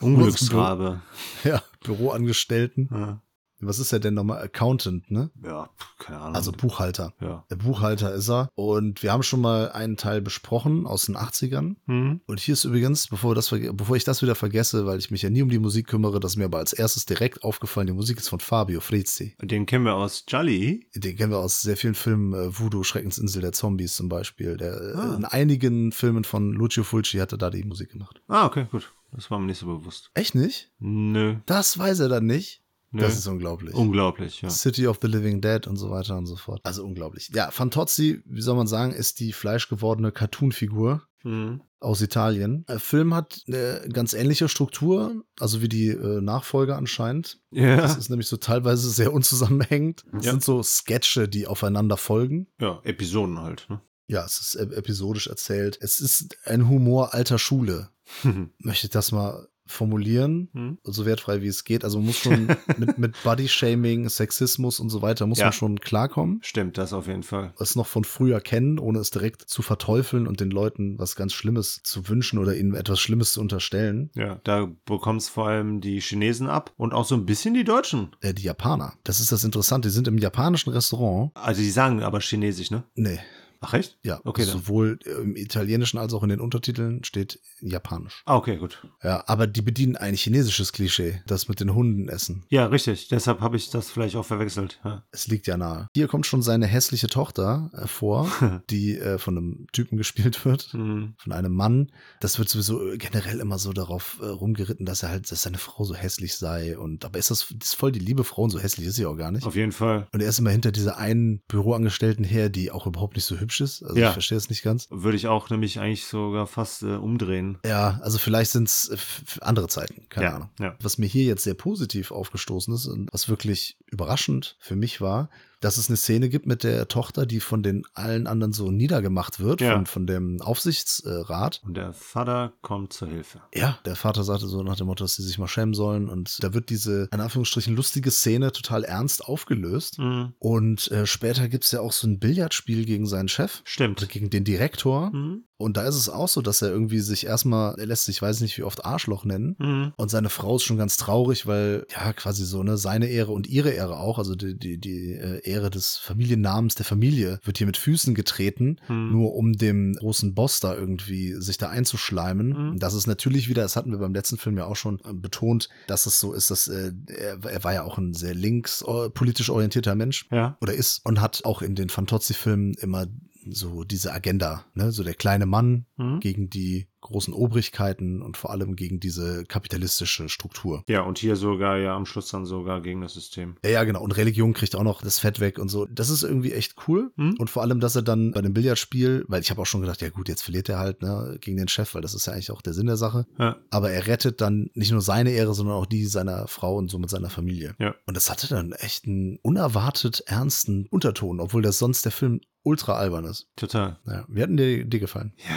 Unglücksrabe. ja, Büroangestellten. Ja. Was ist er denn nochmal? Accountant, ne? ja, keine Ahnung. Also Buchhalter. ja. Der Buchhalter ist er. Und wir haben schon mal einen Teil besprochen aus den 80ern. Mhm. Und hier ist übrigens, bevor, das, bevor ich das wieder vergesse, weil ich mich ja nie um die Musik kümmere, das ist mir aber als erstes direkt aufgefallen, die Musik ist von Fabio Frizzi. Den kennen wir aus Jolly. Den kennen wir aus sehr vielen Filmen, äh, Voodoo, Schreckensinsel der Zombies zum Beispiel. Der, äh, Ah. In einigen Filmen von Lucio Fulci hat er da die Musik gemacht. Ah, okay, gut. Das war mir nicht so bewusst. Echt nicht? Nö. Das weiß er dann nicht? Nö. Das ist unglaublich. Unglaublich, ja. City of the Living Dead und so weiter und so fort. Also unglaublich. Ja, Fantozzi, wie soll man sagen, ist die fleischgewordene Cartoon-Figur Mhm. aus Italien. Der Film hat eine ganz ähnliche Struktur, also wie die äh, Nachfolger anscheinend. Das Ja. ist nämlich so teilweise sehr unzusammenhängend. Es Ja. sind so Sketche, die aufeinander folgen. ja, Episoden halt. Ne? Ja, es ist ep- episodisch erzählt. Es ist ein Humor alter Schule. Möchte ich das mal formulieren, Mhm. so wertfrei wie es geht. Also man muss schon mit, mit Body-Shaming, Sexismus und so weiter, muss Ja. man schon klarkommen. Stimmt, das auf jeden Fall. Es noch von früher kennen, ohne es direkt zu verteufeln und den Leuten was ganz Schlimmes zu wünschen oder ihnen etwas Schlimmes zu unterstellen. Ja, da bekommen es vor allem die Chinesen ab und auch so ein bisschen die Deutschen. Äh, die Japaner. Das ist das Interessante. Die sind im japanischen Restaurant. Also die sagen aber Chinesisch, ne? Nee, Ach echt? ja. Okay, dann. sowohl im Italienischen als auch in den Untertiteln steht Japanisch. Ah, okay, gut. Ja, aber die bedienen ein chinesisches Klischee, das mit den Hunden essen. Ja, richtig. Deshalb habe ich das vielleicht auch verwechselt. Ja. Es liegt ja nahe. Hier kommt schon seine hässliche Tochter äh, vor, die äh, von einem Typen gespielt wird. Mhm. Von einem Mann. Das wird sowieso generell immer so darauf äh, rumgeritten, dass er halt, dass seine Frau so hässlich sei. Und aber ist das, das ist voll die liebe Frau und so hässlich ist sie auch gar nicht. Auf jeden Fall. Und er ist immer hinter dieser einen Büroangestellten her, die auch überhaupt nicht so hübsch ist. Also Ja. ich verstehe es nicht ganz. Würde ich auch nämlich eigentlich sogar fast äh, umdrehen. Ja, also vielleicht sind es andere Zeiten, keine ja, Ahnung. Ja. Was mir hier jetzt sehr positiv aufgestoßen ist und was wirklich überraschend für mich war, dass es eine Szene gibt mit der Tochter, die von den allen anderen so niedergemacht wird, Ja. von, von dem Aufsichtsrat. Und der Vater kommt zur Hilfe. Ja, der Vater sagte so nach dem Motto, dass sie sich mal schämen sollen. Und da wird diese, in Anführungsstrichen, lustige Szene total ernst aufgelöst. Mhm. Und äh, später gibt es ja auch so ein Billardspiel gegen seinen Chef. Oder Stimmt. gegen den Direktor. Mhm. Und da ist es auch so, dass er irgendwie sich erstmal, er lässt sich, ich weiß nicht wie oft, Arschloch nennen. Mhm. Und seine Frau ist schon ganz traurig, weil ja quasi so ne seine Ehre und ihre Ehre auch, also die die die äh, Ehre des Familiennamens der Familie wird hier mit Füßen getreten, Mhm. nur um dem großen Boss da irgendwie sich da einzuschleimen. Mhm. Das ist natürlich wieder, das hatten wir beim letzten Film ja auch schon äh, betont, dass es so ist, dass äh, er, er war ja auch ein sehr links äh, politisch orientierter Mensch Ja. oder ist und hat auch in den Fantozzi-Filmen immer so diese Agenda, ne, so der kleine Mann Mhm. gegen die großen Obrigkeiten und vor allem gegen diese kapitalistische Struktur. Ja, und hier sogar ja am Schluss dann sogar gegen das System. Ja, ja, genau. Und Religion kriegt auch noch das Fett weg und so. Das ist irgendwie echt cool. Mhm. Und vor allem, dass er dann bei dem Billardspiel, weil ich habe auch schon gedacht, ja gut, jetzt verliert er halt ne, gegen den Chef, weil das ist ja eigentlich auch der Sinn der Sache. Ja. Aber er rettet dann nicht nur seine Ehre, sondern auch die seiner Frau und somit seiner Familie. Ja. Und das hatte dann echt einen unerwartet ernsten Unterton, obwohl das sonst der Film ultra albern ist. Total. Ja, wie hat denn dir, dir gefallen? Ja,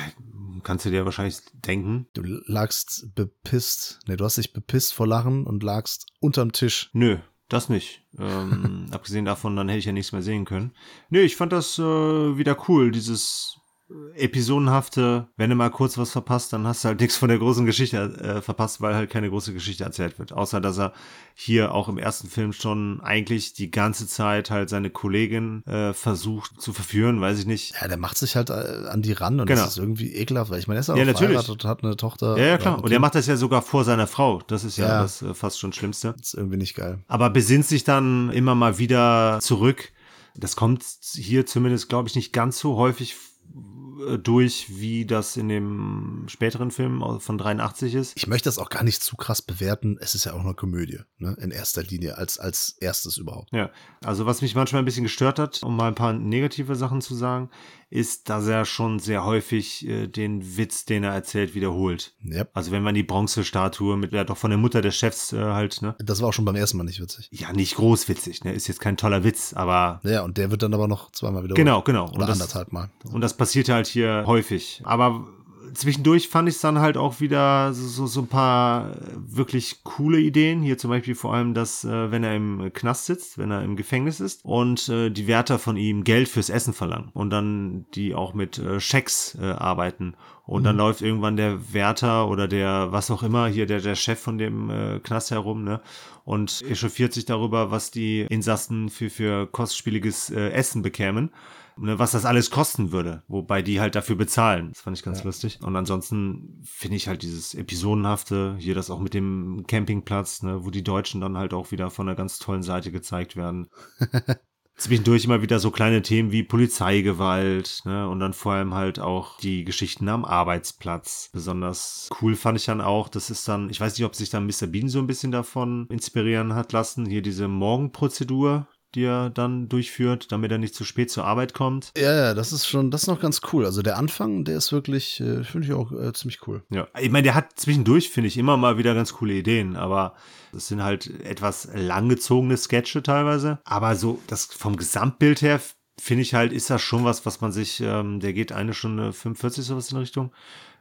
kannst du dir wahrscheinlich denken. Du lagst bepisst, nee, du hast dich bepisst vor Lachen und lagst unterm Tisch. Nö, das nicht. Ähm, abgesehen davon, dann hätte ich ja nichts mehr sehen können. Nö, ich fand das äh, wieder cool, dieses episodenhafte, wenn du mal kurz was verpasst, dann hast du halt nichts von der großen Geschichte äh, verpasst, weil halt keine große Geschichte erzählt wird. Außer, dass er hier auch im ersten Film schon eigentlich die ganze Zeit halt seine Kollegin äh, versucht zu verführen, weiß ich nicht. Ja, der macht sich halt äh, an die ran und Genau. das ist irgendwie ekelhaft, weil ich meine, er ist auch Ja, natürlich. und hat eine Tochter. Ja, ja, klar. Und er macht das ja sogar vor seiner Frau. Das ist ja, Ja. das äh, fast schon Schlimmste. Das ist irgendwie nicht geil. aber besinnt sich dann immer mal wieder zurück. Das kommt hier zumindest, glaube ich, nicht ganz so häufig äh, durch, wie das in dem späteren Film von 83 ist. Ich möchte das auch gar nicht zu krass bewerten. Es ist ja auch eine Komödie, ne? in erster Linie, als, als erstes überhaupt. Ja, also was mich manchmal ein bisschen gestört hat, um mal ein paar negative Sachen zu sagen, ist, dass er schon sehr häufig äh, den Witz, den er erzählt, wiederholt. Yep. Also wenn man die Bronzestatue mit, ja doch von der Mutter des Chefs äh, halt, ne? Das war auch schon beim ersten Mal nicht witzig. Ja, nicht groß witzig, ne? Ist jetzt kein toller Witz, aber. Ja, und der wird dann aber noch zweimal wiederholt. Genau, genau. Oder das, anderthalb Mal. Und das passiert halt hier häufig. Aber zwischendurch fand ich es dann halt auch wieder so, so, so ein paar wirklich coole Ideen. Hier zum Beispiel vor allem, dass, äh, wenn er im Knast sitzt, wenn er im Gefängnis ist und äh, die Wärter von ihm Geld fürs Essen verlangen und dann die auch mit äh, Schecks äh, arbeiten. Und mhm. dann läuft irgendwann der Wärter oder der, was auch immer, hier der, der Chef von dem äh, Knast herum, ne? Und echauffiert sich darüber, was die Insassen für, für kostspieliges äh, Essen bekämen was das alles kosten würde, wobei die halt dafür bezahlen. Das fand ich ganz ja. lustig. Und ansonsten finde ich halt dieses Episodenhafte, hier das auch mit dem Campingplatz, ne, wo die Deutschen dann halt auch wieder von einer ganz tollen Seite gezeigt werden. Zwischendurch immer wieder so kleine Themen wie Polizeigewalt, ne, und dann vor allem halt auch die Geschichten am Arbeitsplatz. Besonders cool fand ich dann auch, das ist dann, ich weiß nicht, ob sich dann Mr. Bean so ein bisschen davon inspirieren hat lassen, hier diese Morgenprozedur, die er dann durchführt, damit er nicht zu spät zur Arbeit kommt. Ja, ja, das ist schon, das ist noch ganz cool. Also der Anfang, der ist wirklich, äh, finde ich auch äh, ziemlich cool. Ja, ich meine, der hat zwischendurch, finde ich, immer mal wieder ganz coole Ideen, aber das sind halt etwas langgezogene Sketche teilweise. Aber so, das vom Gesamtbild her finde ich halt, ist das schon was, was man sich, ähm, der geht eine Stunde 45 sowas in Richtung,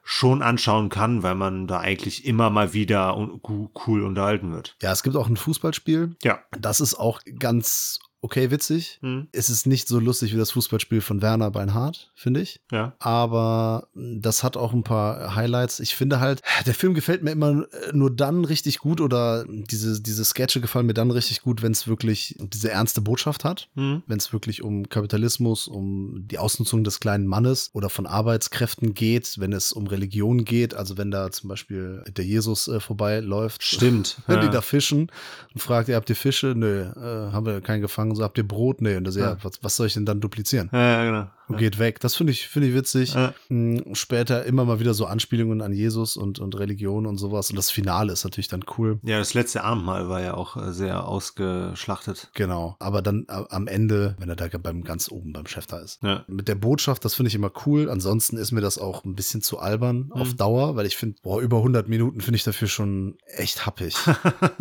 schon anschauen kann, weil man da eigentlich immer mal wieder cool unterhalten wird. Ja, es gibt auch ein Fußballspiel. Ja. Das ist auch ganz okay witzig. Hm. Es ist nicht so lustig wie das Fußballspiel von Werner Beinhardt, finde ich. Ja. Aber das hat auch ein paar Highlights. Ich finde halt, der Film gefällt mir immer äh, nur dann richtig gut oder diese, diese Sketche gefallen mir dann richtig gut, wenn es wirklich diese ernste Botschaft hat. Hm. Wenn es wirklich um Kapitalismus, um die Ausnutzung des kleinen Mannes oder von Arbeitskräften geht, wenn es um Religion geht. Also wenn da zum Beispiel der Jesus äh, vorbeiläuft. Stimmt. wenn ja. die da fischen und fragt, ihr habt ihr Fische? Nö, äh, haben wir keinen gefangen und so, habt ihr Brot? Nee. Und das, ja, ja was, was soll ich denn dann duplizieren? Ja, ja genau und geht weg. Das finde ich, finde ich witzig. Ja. Hm, später immer mal wieder so Anspielungen an Jesus und, und Religion und sowas. Und das Finale ist natürlich dann cool. Ja, das letzte Abendmahl war ja auch äh, sehr ausgeschlachtet. Genau. Aber dann am Ende, wenn er da beim ganz oben beim Chef da ist. Ja. Mit der Botschaft, das finde ich immer cool. Ansonsten ist mir das auch ein bisschen zu albern mhm. auf Dauer, weil ich finde, boah, über 100 Minuten finde ich dafür schon echt happig.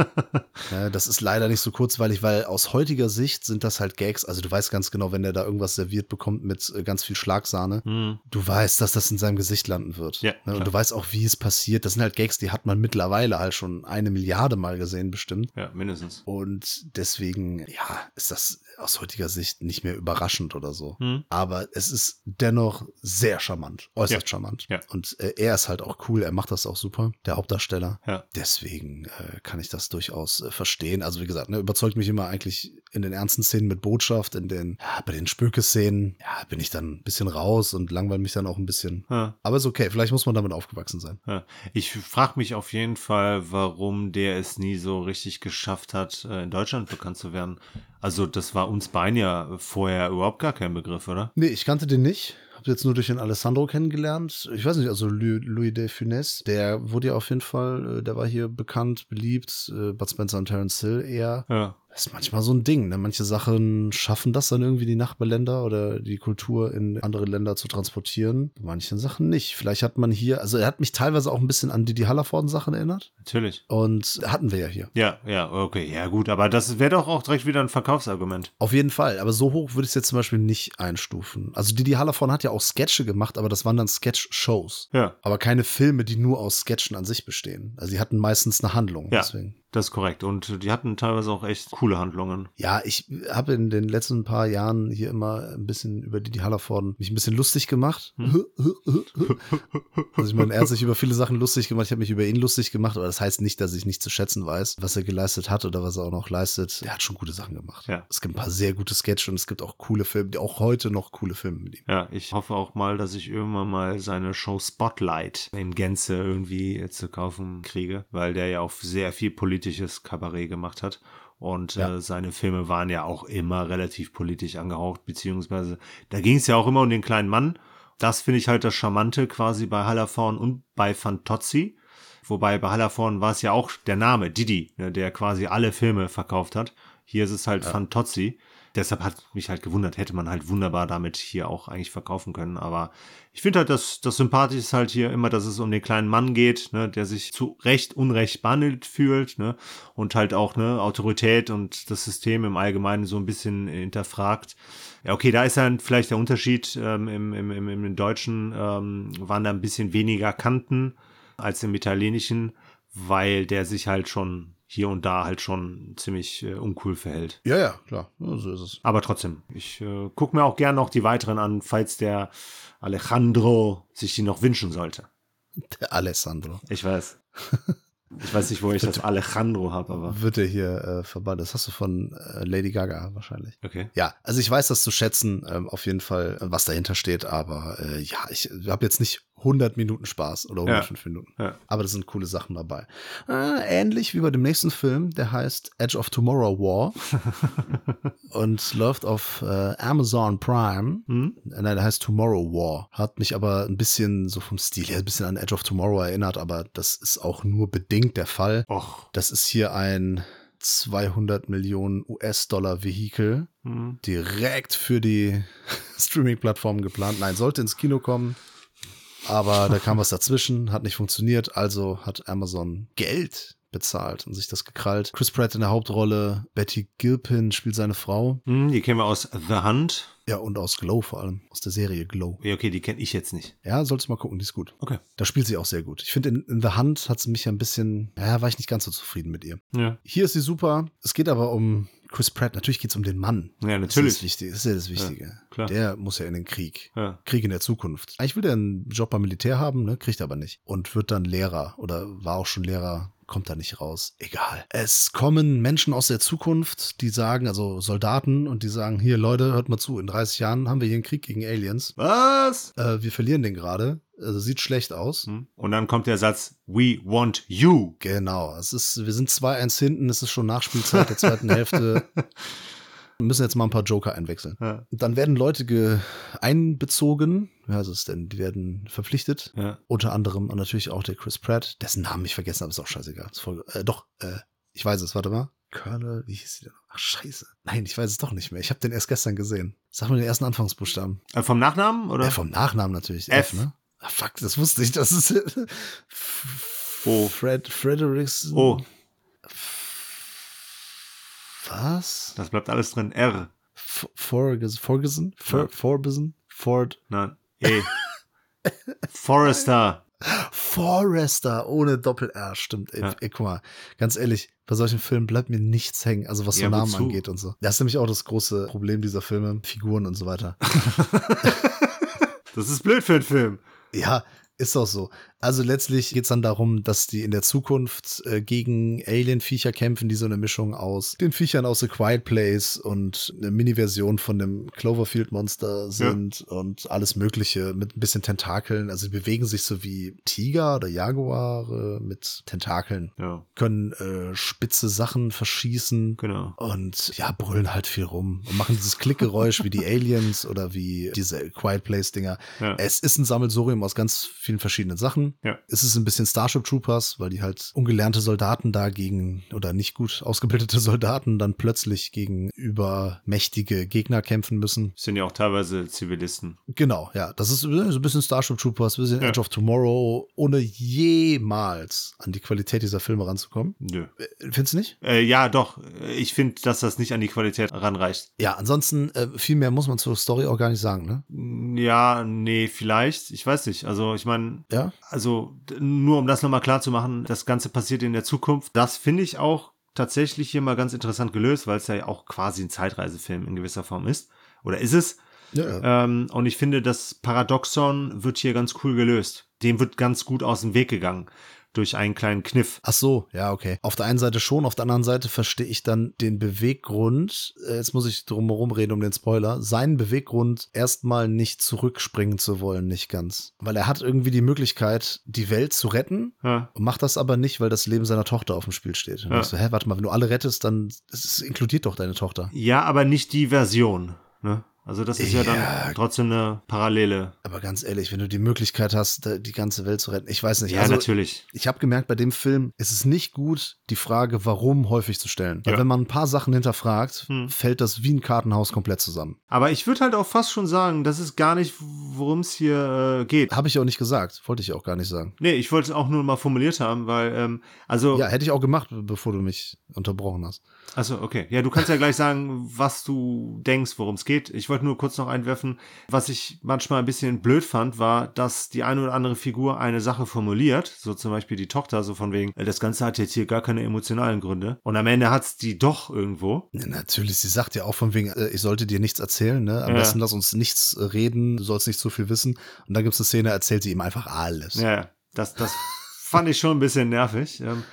ja, das ist leider nicht so kurzweilig, weil aus heutiger Sicht sind das halt Gags. Also du weißt ganz genau, wenn der da irgendwas serviert bekommt mit ganz viel Schlagsahne. Mhm. Du weißt, dass das in seinem Gesicht landen wird. Ja, ne? Und du weißt auch, wie es passiert. Das sind halt Gags, die hat man mittlerweile halt schon eine Milliarde Mal gesehen, bestimmt. Ja, mindestens. Und deswegen, ja, ist das aus heutiger Sicht nicht mehr überraschend oder so. Mhm. Aber es ist dennoch sehr charmant, äußerst ja. charmant. Ja. Und äh, er ist halt auch cool, er macht das auch super, der Hauptdarsteller. Ja. Deswegen äh, kann ich das durchaus äh, verstehen. Also wie gesagt, ne, überzeugt mich immer eigentlich in den ernsten Szenen mit Botschaft, in den, ja, bei den Spöke-Szenen, ja, bin ich dann ein bisschen raus und langweile mich dann auch ein bisschen. Ja. Aber ist okay, vielleicht muss man damit aufgewachsen sein. Ja. Ich frage mich auf jeden Fall, warum der es nie so richtig geschafft hat, äh, in Deutschland bekannt zu werden. Also das war uns beiden ja vorher überhaupt gar kein Begriff, oder? Nee, ich kannte den nicht. Hab jetzt nur durch den Alessandro kennengelernt. Ich weiß nicht, also Louis de Funès, der wurde ja auf jeden Fall, äh, der war hier bekannt, beliebt. Äh, Bud Spencer und Terence Hill eher. Ja. Das ist manchmal so ein Ding. Ne? Manche Sachen schaffen das dann irgendwie die Nachbarländer oder die Kultur in andere Länder zu transportieren. Manche Sachen nicht. Vielleicht hat man hier, also er hat mich teilweise auch ein bisschen an die, die Hallerforden-Sachen erinnert. Natürlich. Und hatten wir ja hier. Ja, ja, okay, ja gut. Aber das wäre doch auch direkt wieder ein Verkaufsargument. Auf jeden Fall. Aber so hoch würde ich es jetzt zum Beispiel nicht einstufen. Also die, die Hallervorden hat ja auch Sketche gemacht, aber das waren dann Sketch-Shows. Ja. Aber keine Filme, die nur aus Sketchen an sich bestehen. Also die hatten meistens eine Handlung. Ja. Deswegen. Das ist korrekt. Und die hatten teilweise auch echt coole Handlungen. Ja, ich habe in den letzten paar Jahren hier immer ein bisschen über die, die Hallervorden mich ein bisschen lustig gemacht. Hm. also ich meine, er hat sich über viele Sachen lustig gemacht. Ich habe mich über ihn lustig gemacht, aber das heißt nicht, dass ich nicht zu schätzen weiß, was er geleistet hat oder was er auch noch leistet. Er hat schon gute Sachen gemacht. Ja. Es gibt ein paar sehr gute Sketche und es gibt auch coole Filme, auch heute noch coole Filme mit ihm. Ja, ich hoffe auch mal, dass ich irgendwann mal seine Show Spotlight in Gänze irgendwie zu kaufen kriege, weil der ja auch sehr viel Politik politisches Kabarett gemacht hat. Und ja. äh, seine Filme waren ja auch immer relativ politisch angehaucht, beziehungsweise da ging es ja auch immer um den kleinen Mann. das finde ich halt das Charmante quasi bei Hallerforn und bei Fantozzi. Wobei bei Hallerforn war es ja auch der Name Didi, ne, der quasi alle Filme verkauft hat. Hier ist es halt ja. Fantozzi. Deshalb hat mich halt gewundert, hätte man halt wunderbar damit hier auch eigentlich verkaufen können. Aber ich finde halt, dass das Sympathisch ist halt hier immer, dass es um den kleinen Mann geht, ne, der sich zu Recht, Unrecht behandelt fühlt, ne, und halt auch, ne, Autorität und das System im Allgemeinen so ein bisschen hinterfragt. Ja, okay, da ist dann vielleicht der Unterschied, ähm, im, im, im, im Deutschen ähm, waren da ein bisschen weniger Kanten als im Italienischen, weil der sich halt schon hier und da halt schon ziemlich äh, uncool verhält. Ja, ja, klar. Ja, so ist es. Aber trotzdem, ich äh, gucke mir auch gern noch die weiteren an, falls der Alejandro sich die noch wünschen sollte. Der Alessandro. Ich weiß. Ich weiß nicht, wo ich das Alejandro habe, aber. Wird er hier äh, verbannt. Das hast du von äh, Lady Gaga wahrscheinlich. Okay. Ja, also ich weiß das zu schätzen, ähm, auf jeden Fall, was dahinter steht, aber äh, ja, ich habe jetzt nicht 100 Minuten Spaß oder 105 ja. Minuten. Ja. Aber da sind coole Sachen dabei. Äh, ähnlich wie bei dem nächsten Film, der heißt Edge of Tomorrow War und läuft auf äh, Amazon Prime. Mhm. Nein, der heißt Tomorrow War. Hat mich aber ein bisschen so vom Stil her ein bisschen an Edge of Tomorrow erinnert, aber das ist auch nur bedingt der Fall. Och. Das ist hier ein 200 Millionen US-Dollar Vehikel mhm. direkt für die Streaming-Plattform geplant. Nein, sollte ins Kino kommen. Aber da kam was dazwischen, hat nicht funktioniert, also hat Amazon Geld bezahlt und sich das gekrallt. Chris Pratt in der Hauptrolle, Betty Gilpin spielt seine Frau. Hm, die kennen wir aus The Hunt. Ja, und aus Glow vor allem, aus der Serie Glow. Ja, okay, die kenne ich jetzt nicht. Ja, solltest du mal gucken, die ist gut. Okay. Da spielt sie auch sehr gut. Ich finde, in, in, The Hunt hat sie mich ja ein bisschen, ja, war ich nicht ganz so zufrieden mit ihr. Ja. Hier ist sie super. Es geht aber um Chris Pratt, natürlich geht es um den Mann. Ja, natürlich. Das ist, wichtig, das ist ja das Wichtige. Ja, klar. Der muss ja in den Krieg. Ja. Krieg in der Zukunft. Eigentlich will er einen Job beim Militär haben, ne? kriegt aber nicht. Und wird dann Lehrer oder war auch schon Lehrer kommt da nicht raus. Egal. Es kommen Menschen aus der Zukunft, die sagen, also Soldaten, und die sagen, hier Leute, hört mal zu, in 30 Jahren haben wir hier einen Krieg gegen Aliens. Was? Äh, wir verlieren den gerade. Also sieht schlecht aus. Hm. Und dann kommt der Satz, we want you. Genau. Es ist, wir sind 2-1 hinten, es ist schon Nachspielzeit der zweiten Hälfte. Wir müssen jetzt mal ein paar Joker einwechseln. Ja. Dann werden Leute einbezogen. Ja, was ist denn? Die werden verpflichtet. Ja. Unter anderem und natürlich auch der Chris Pratt, dessen Namen ich vergessen habe, ist auch scheißegal. Ist voll, äh, doch, äh, ich weiß es, warte mal. Colonel, wie hieß sie denn? Ach, scheiße. Nein, ich weiß es doch nicht mehr. Ich habe den erst gestern gesehen. Sag mal den ersten Anfangsbuchstaben. Äh, vom Nachnamen, oder? Ja, vom Nachnamen natürlich. F, F ne? Ach, fuck, das wusste ich. Das ist. oh. Fred Fredericks. Oh. Was? Das bleibt alles drin. R. Ferguson? Ferguson? Ford? Nein. E. Forrester. Forrester ohne Doppel-R, stimmt. Ey, Ja. ey, guck mal, ganz ehrlich, bei solchen Filmen bleibt mir nichts hängen, also was so Ja, Namen wozu? angeht und so. Das ist nämlich auch das große Problem dieser Filme, Figuren und so weiter. Das ist blöd für einen Film. Ja, ist auch so. Also letztlich geht es dann darum, dass die in der Zukunft äh, gegen Alien-Viecher kämpfen, die so eine Mischung aus den Viechern aus The Quiet Place und eine Mini-Version von dem Cloverfield-Monster sind und alles Mögliche mit ein bisschen Tentakeln. Also die bewegen sich so wie Tiger oder Jaguare mit Tentakeln, Ja, können äh, spitze Sachen verschießen. genau. Und ja, brüllen halt viel rum und machen dieses Klickgeräusch wie die Aliens oder wie diese Quiet Place-Dinger. Ja. Es ist ein Sammelsurium aus ganz vielen verschiedenen Sachen. Ja. Es ist ein bisschen Starship Troopers, weil die halt ungelernte Soldaten da gegen oder nicht gut ausgebildete Soldaten dann plötzlich gegen übermächtige Gegner kämpfen müssen. Sind ja auch teilweise Zivilisten. Genau, ja. Das ist so ein bisschen Starship Troopers, ein bisschen Ja. Edge of Tomorrow, ohne jemals an die Qualität dieser Filme ranzukommen. Nö. Äh, Findest du nicht? Äh, ja, doch. Ich finde, dass das nicht an die Qualität ranreicht. Ja, ansonsten äh, viel mehr muss man zur Story auch gar nicht sagen, ne? Ja, nee, vielleicht. Ich weiß nicht. Also, ich meine, Ja. also d- nur um das nochmal klar zu machen, das Ganze passiert in der Zukunft. Das finde ich auch tatsächlich hier mal ganz interessant gelöst, weil es ja auch quasi ein Zeitreisefilm in gewisser Form ist. Oder ist es? Ja. Ähm, und ich finde, das Paradoxon wird hier ganz cool gelöst. Dem wird ganz gut aus dem Weg gegangen. Durch einen kleinen Kniff. Ach so, ja, okay. Auf der einen Seite schon, auf der anderen Seite verstehe ich dann den Beweggrund, äh, jetzt muss ich drum herum reden um den Spoiler, seinen Beweggrund erstmal nicht zurückspringen zu wollen, nicht ganz. Weil er hat irgendwie die Möglichkeit, die Welt zu retten, Ja, macht das aber nicht, weil das Leben seiner Tochter auf dem Spiel steht. Und Ja. so, hä, warte mal, wenn du alle rettest, dann es inkludiert doch deine Tochter. ja aber nicht die Version. Ne? Also das ist ja, ja, dann trotzdem eine Parallele. Aber ganz ehrlich, wenn du die Möglichkeit hast, die ganze Welt zu retten, ich weiß nicht. Ja, also, natürlich. Ich habe gemerkt, bei dem Film ist es nicht gut, die Frage, warum häufig zu stellen. Weil ja. wenn man ein paar Sachen hinterfragt, hm. fällt das wie ein Kartenhaus komplett zusammen. Aber ich würde halt auch fast schon sagen, das ist gar nicht, worum es hier äh, geht. Habe ich auch nicht gesagt. Wollte ich auch gar nicht sagen. Nee, ich wollte es auch nur mal formuliert haben, weil, ähm, also. Ja, hätte ich auch gemacht, bevor du mich unterbrochen hast. Achso, okay. Ja, du kannst ja gleich sagen, was du denkst, worum es geht. Ich wollte nur kurz noch einwerfen, was ich manchmal ein bisschen blöd fand, war, dass die eine oder andere Figur eine Sache formuliert, so zum Beispiel die Tochter, so von wegen, äh, das Ganze hat jetzt hier gar keine emotionalen Gründe. Und am Ende hat es die doch irgendwo. Ja, natürlich, sie sagt ja auch von wegen, äh, ich sollte dir nichts erzählen, ne? Am ja. besten lass uns nichts reden, du sollst nicht zu viel wissen. Und dann gibt es eine Szene, erzählt sie ihm einfach alles. Ja, das, das fand ich schon ein bisschen nervig. Ähm,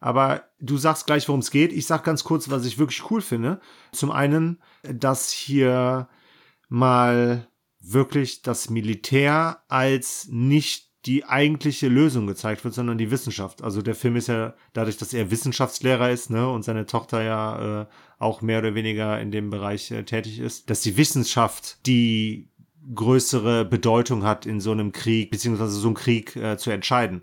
aber du sagst gleich, worum es geht. Ich sag ganz kurz, was ich wirklich cool finde. Zum einen, dass hier mal wirklich das Militär als nicht die eigentliche Lösung gezeigt wird, sondern die Wissenschaft. Also der Film ist ja dadurch, dass er Wissenschaftslehrer ist, ne, und seine Tochter ja äh, auch mehr oder weniger in dem Bereich äh, tätig ist, dass die Wissenschaft die größere Bedeutung hat in so einem Krieg, beziehungsweise so einen Krieg äh, zu entscheiden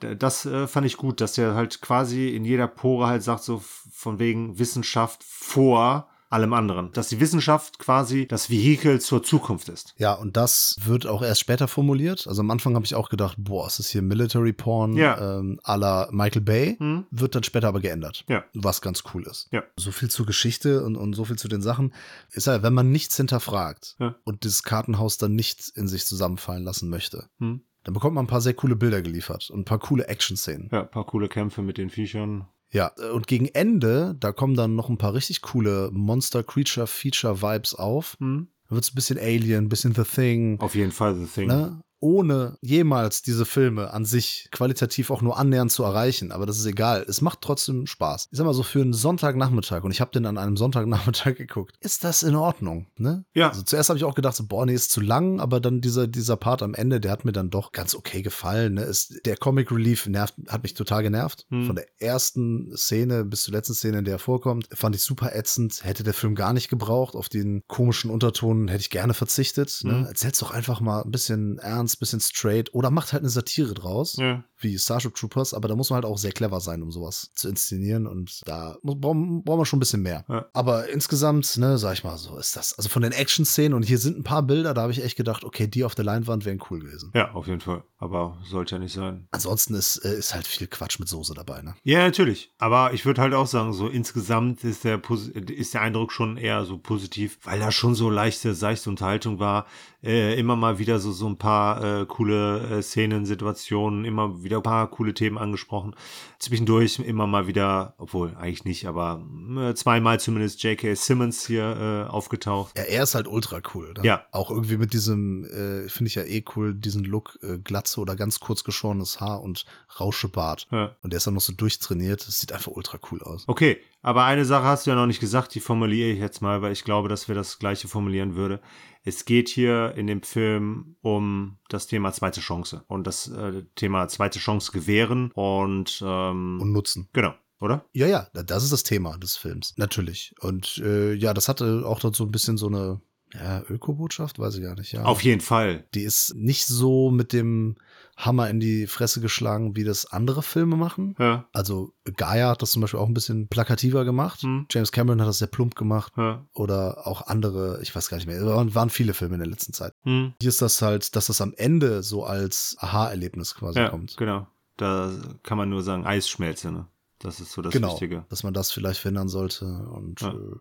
das äh, fand ich gut, dass der halt quasi in jeder Pore halt sagt, so von wegen Wissenschaft vor allem anderen. Dass die Wissenschaft quasi das Vehikel zur Zukunft ist. Ja, und das wird auch erst später formuliert. Also am Anfang habe ich auch gedacht, boah, ist das hier Military Porn ja. ähm, à la Michael Bay. Mhm. Wird dann später aber geändert. Ja. Was ganz cool ist. Ja. So viel zur Geschichte und, und so viel zu den Sachen. Ist halt, wenn man nichts hinterfragt ja. und dieses Kartenhaus dann nicht in sich zusammenfallen lassen möchte, mhm dann bekommt man ein paar sehr coole Bilder geliefert und ein paar coole Action-Szenen. Ja, ein paar coole Kämpfe mit den Viechern. Ja, und gegen Ende, da kommen dann noch ein paar richtig coole Monster-Creature-Feature-Vibes auf. Hm. Da wird es ein bisschen Alien, ein bisschen The Thing. Auf jeden Fall The Thing. Ne? Ohne jemals diese Filme an sich qualitativ auch nur annähernd zu erreichen. Aber das ist egal. Es macht trotzdem Spaß. Ich sag mal so für einen Sonntagnachmittag und ich habe den an einem Sonntagnachmittag geguckt. Ist das in Ordnung? Ne? Ja. Also zuerst habe ich auch gedacht, so, boah, nee, ist zu lang, aber dann dieser, dieser Part am Ende, der hat mir dann doch ganz okay gefallen. Ne? Ist, der Comic Relief nervt, hat mich total genervt. Hm. Von der ersten Szene bis zur letzten Szene, in der er vorkommt, fand ich super ätzend. Hätte der Film gar nicht gebraucht. Auf den komischen Unterton hätte ich gerne verzichtet. Ne? Hm. Erzähl's doch einfach mal ein bisschen ernst bisschen straight oder macht halt eine Satire draus, ja. Wie Starship Troopers, aber da muss man halt auch sehr clever sein, um sowas zu inszenieren und da brauchen, brauchen wir schon ein bisschen mehr. Ja. Aber insgesamt, ne, sag ich mal, so ist das. Also von den Action-Szenen und hier sind ein paar Bilder, da habe ich echt gedacht, okay, die auf der Leinwand wären cool gewesen. Ja, auf jeden Fall. Aber sollte ja nicht sein. Ansonsten ist, äh, ist halt viel Quatsch mit Soße dabei, ne? Ja, natürlich. Aber ich würde halt auch sagen, so insgesamt ist der, ist der Eindruck schon eher so positiv, weil da schon so leichte, seichte Unterhaltung war. Äh, immer mal wieder so, so ein paar äh, coole äh, Szenen, Situationen, immer wieder ein paar coole Themen angesprochen. Zwischendurch immer mal wieder, obwohl eigentlich nicht, aber äh, zweimal zumindest J.K. Simmons hier äh, aufgetaucht. Ja, er ist halt ultra cool. Ne? Ja. Auch irgendwie mit diesem, äh, finde ich ja eh cool, diesen Look, äh, Glatze oder ganz kurz geschorenes Haar und Rauschebart. Ja. Und der ist dann noch so durchtrainiert. Das sieht einfach ultra cool aus. Okay, aber eine Sache hast du ja noch nicht gesagt, die formuliere ich jetzt mal, weil ich glaube, dass wir das gleiche formulieren würde. Es geht hier in dem Film um das Thema zweite Chance und das äh, Thema zweite Chance gewähren und, ähm, und nutzen. Genau. Oder? Ja, ja, das ist das Thema des Films. Natürlich. Und äh, ja, das hatte auch dann so ein bisschen so eine ja, Ökobotschaft, weiß ich gar nicht. Ja. Auf jeden Fall. Die ist nicht so mit dem Hammer in die Fresse geschlagen, wie das andere Filme machen. Ja. Also Gaia hat das zum Beispiel auch ein bisschen plakativer gemacht. Hm. James Cameron hat das sehr plump gemacht. Ja. Oder auch andere, ich weiß gar nicht mehr. Es waren, waren viele Filme in der letzten Zeit. Hm. Hier ist das halt, dass das am Ende so als Aha-Erlebnis quasi ja, kommt. Genau. Da kann man nur sagen, Eisschmelze, ne? Das ist so das genau, Wichtige. Dass man das vielleicht verhindern sollte. Und ja. Äh,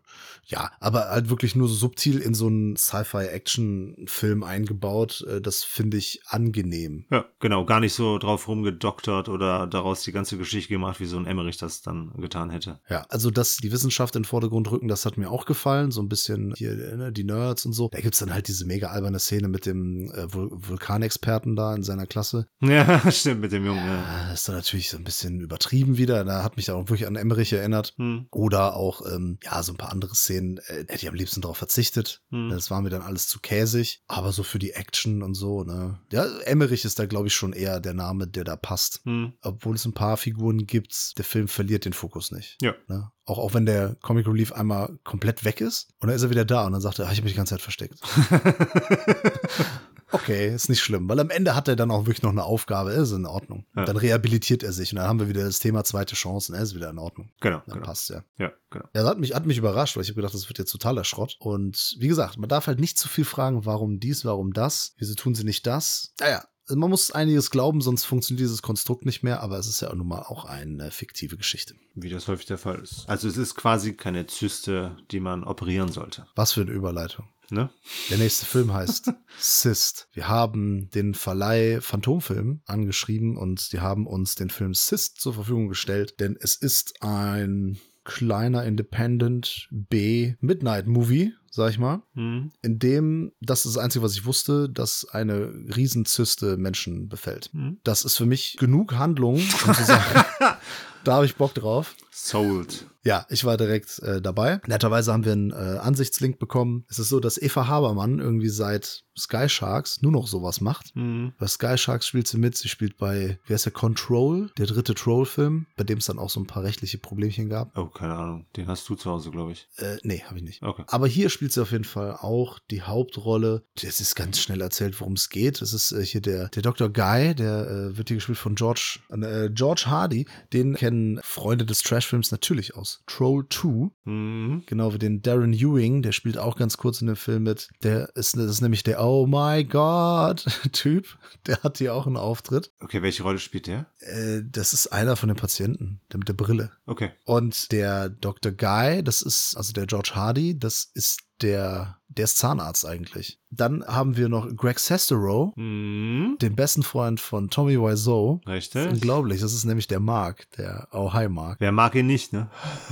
ja, aber halt wirklich nur so subtil in so einen Sci-Fi-Action-Film eingebaut. Äh, das finde ich angenehm. Ja, genau. Gar nicht so drauf rumgedoktert oder daraus die ganze Geschichte gemacht, wie so ein Emmerich das dann getan hätte. Ja, also dass die Wissenschaft in den Vordergrund rücken, das hat mir auch gefallen. So ein bisschen hier ne, die Nerds und so. Da gibt es dann halt diese mega alberne Szene mit dem äh, Vul Vulkanexperten da in seiner Klasse. Ja, stimmt, mit dem Jungen. Ja, ja. ist dann natürlich so ein bisschen übertrieben wieder. Da hat hat mich auch wirklich an Emmerich erinnert. Hm. Oder auch, ähm, ja, so ein paar andere Szenen, äh, hätte ich am liebsten darauf verzichtet. Hm. Das war mir dann alles zu käsig. Aber so für die Action und so, ne. Ja, Emmerich ist da, glaube ich, schon eher der Name, der da passt. Hm. Obwohl es ein paar Figuren gibt, der Film verliert den Fokus nicht. Ja. Ne? Auch, auch wenn der Comic Relief einmal komplett weg ist und dann ist er wieder da und dann sagt er, ah, ich habe mich die ganze Zeit versteckt. Okay, ist nicht schlimm, weil am Ende hat er dann auch wirklich noch eine Aufgabe, ist in Ordnung. Ja. Dann rehabilitiert er sich und dann haben wir wieder das Thema zweite Chancen, er ist wieder in Ordnung. Genau, Dann genau. passt ja. Ja, genau. Das hat mich, hat mich überrascht, weil ich habe gedacht, das wird jetzt totaler Schrott. Und wie gesagt, man darf halt nicht zu viel fragen, warum dies, warum das, wieso tun sie nicht das. Naja, also man muss einiges glauben, sonst funktioniert dieses Konstrukt nicht mehr, aber es ist ja nun mal auch eine fiktive Geschichte. Wie das häufig der Fall ist. Also es ist quasi keine Zyste, die man operieren sollte. Was für eine Überleitung. Ne? Der nächste Film heißt Sist. Wir haben den Verleih Phantomfilm angeschrieben und die haben uns den Film Sist zur Verfügung gestellt, denn es ist ein kleiner Independent B Midnight Movie, sag ich mal, Hm. in dem, das ist das Einzige, was ich wusste, dass eine Riesenzyste Menschen befällt. Hm. Das ist für mich genug Handlung, um zu sagen, da habe ich Bock drauf. Sold. Ja, ich war direkt äh, dabei. Netterweise haben wir einen äh, Ansichtslink bekommen. Es ist so, dass Eva Habermann irgendwie seit Sky Sharks nur noch sowas macht. Hm. Bei Sky Sharks spielt sie mit. Sie spielt bei, wie heißt der, Control, der dritte Troll-Film, bei dem es dann auch so ein paar rechtliche Problemchen gab. Oh, keine Ahnung. Den hast du zu Hause, glaube ich. Äh, nee, habe ich nicht. Okay. Aber hier spielt sie auf jeden Fall auch die Hauptrolle. Es ist ganz schnell erzählt, worum es geht. Es ist äh, hier der, der Dr. Guy, der äh, wird hier gespielt von George, äh, George Hardy. Den kennen Freunde des Trashfilms natürlich aus. Troll 2. Hm. Genau wie den Darren Ewing, der spielt auch ganz kurz in dem Film mit. Der ist, das ist nämlich der Oh my God Typ. Der hat hier auch einen Auftritt. Okay, welche Rolle spielt der? Äh, das ist einer von den Patienten, der mit der Brille. Okay. Und der Dr. Guy, das ist, also der George Hardy, das ist der, der ist Zahnarzt eigentlich. Dann haben wir noch Greg Sestero, Hm. den besten Freund von Tommy Wiseau. Das Richtig. unglaublich, das ist nämlich der Mark, der Oh Hi Mark. Wer mag ihn nicht, ne?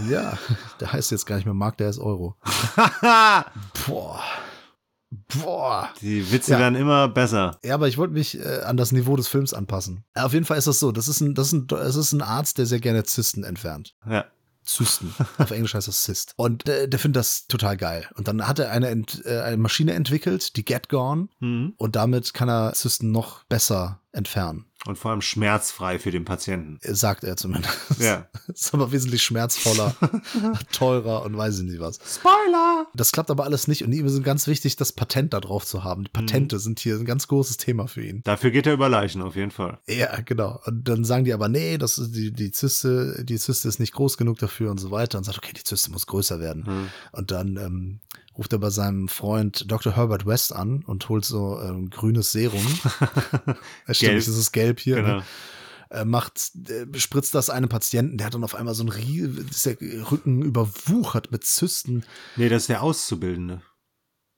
Ja, der heißt jetzt gar nicht mehr Mark, der ist Euro. Boah. Boah. Die Witze Ja. werden immer besser. Ja, aber ich wollte mich äh, an das Niveau des Films anpassen. Auf jeden Fall ist das so. Das ist ein, das ist ein, das ist ein Arzt, der sehr gerne Zysten entfernt. Ja. Zysten. Auf Englisch heißt das Cyst. Und äh, der findet das total geil. Und dann hat er eine, ent, äh, eine Maschine entwickelt, die Get Gone. Hm. Und damit kann er Zysten noch besser entfernen. Und vor allem schmerzfrei für den Patienten. Äh, Sagt er zumindest. Ja. Ist aber wesentlich schmerzvoller, teurer und weiß ich nicht was. Spoiler! Das klappt aber alles nicht und ihm ist ganz wichtig, das Patent da drauf zu haben. Die Patente sind hier ein ganz großes Thema für ihn. Dafür geht er über Leichen, auf jeden Fall. Ja, genau. Und dann sagen die aber, nee, das ist die, die Zyste, die Zyste ist nicht groß genug dafür und so weiter. Und sagt, okay, die Zyste muss größer werden. Hm. Und dann ähm, ruft er bei seinem Freund Dr. Herbert West an und holt so ähm, grünes Serum. Stimmt, das ist gelb hier. Genau. Ne? Er macht, äh, spritzt das einem Patienten, der hat dann auf einmal so einen Rie ist der Rücken überwuchert mit Zysten. Nee, das ist der Auszubildende.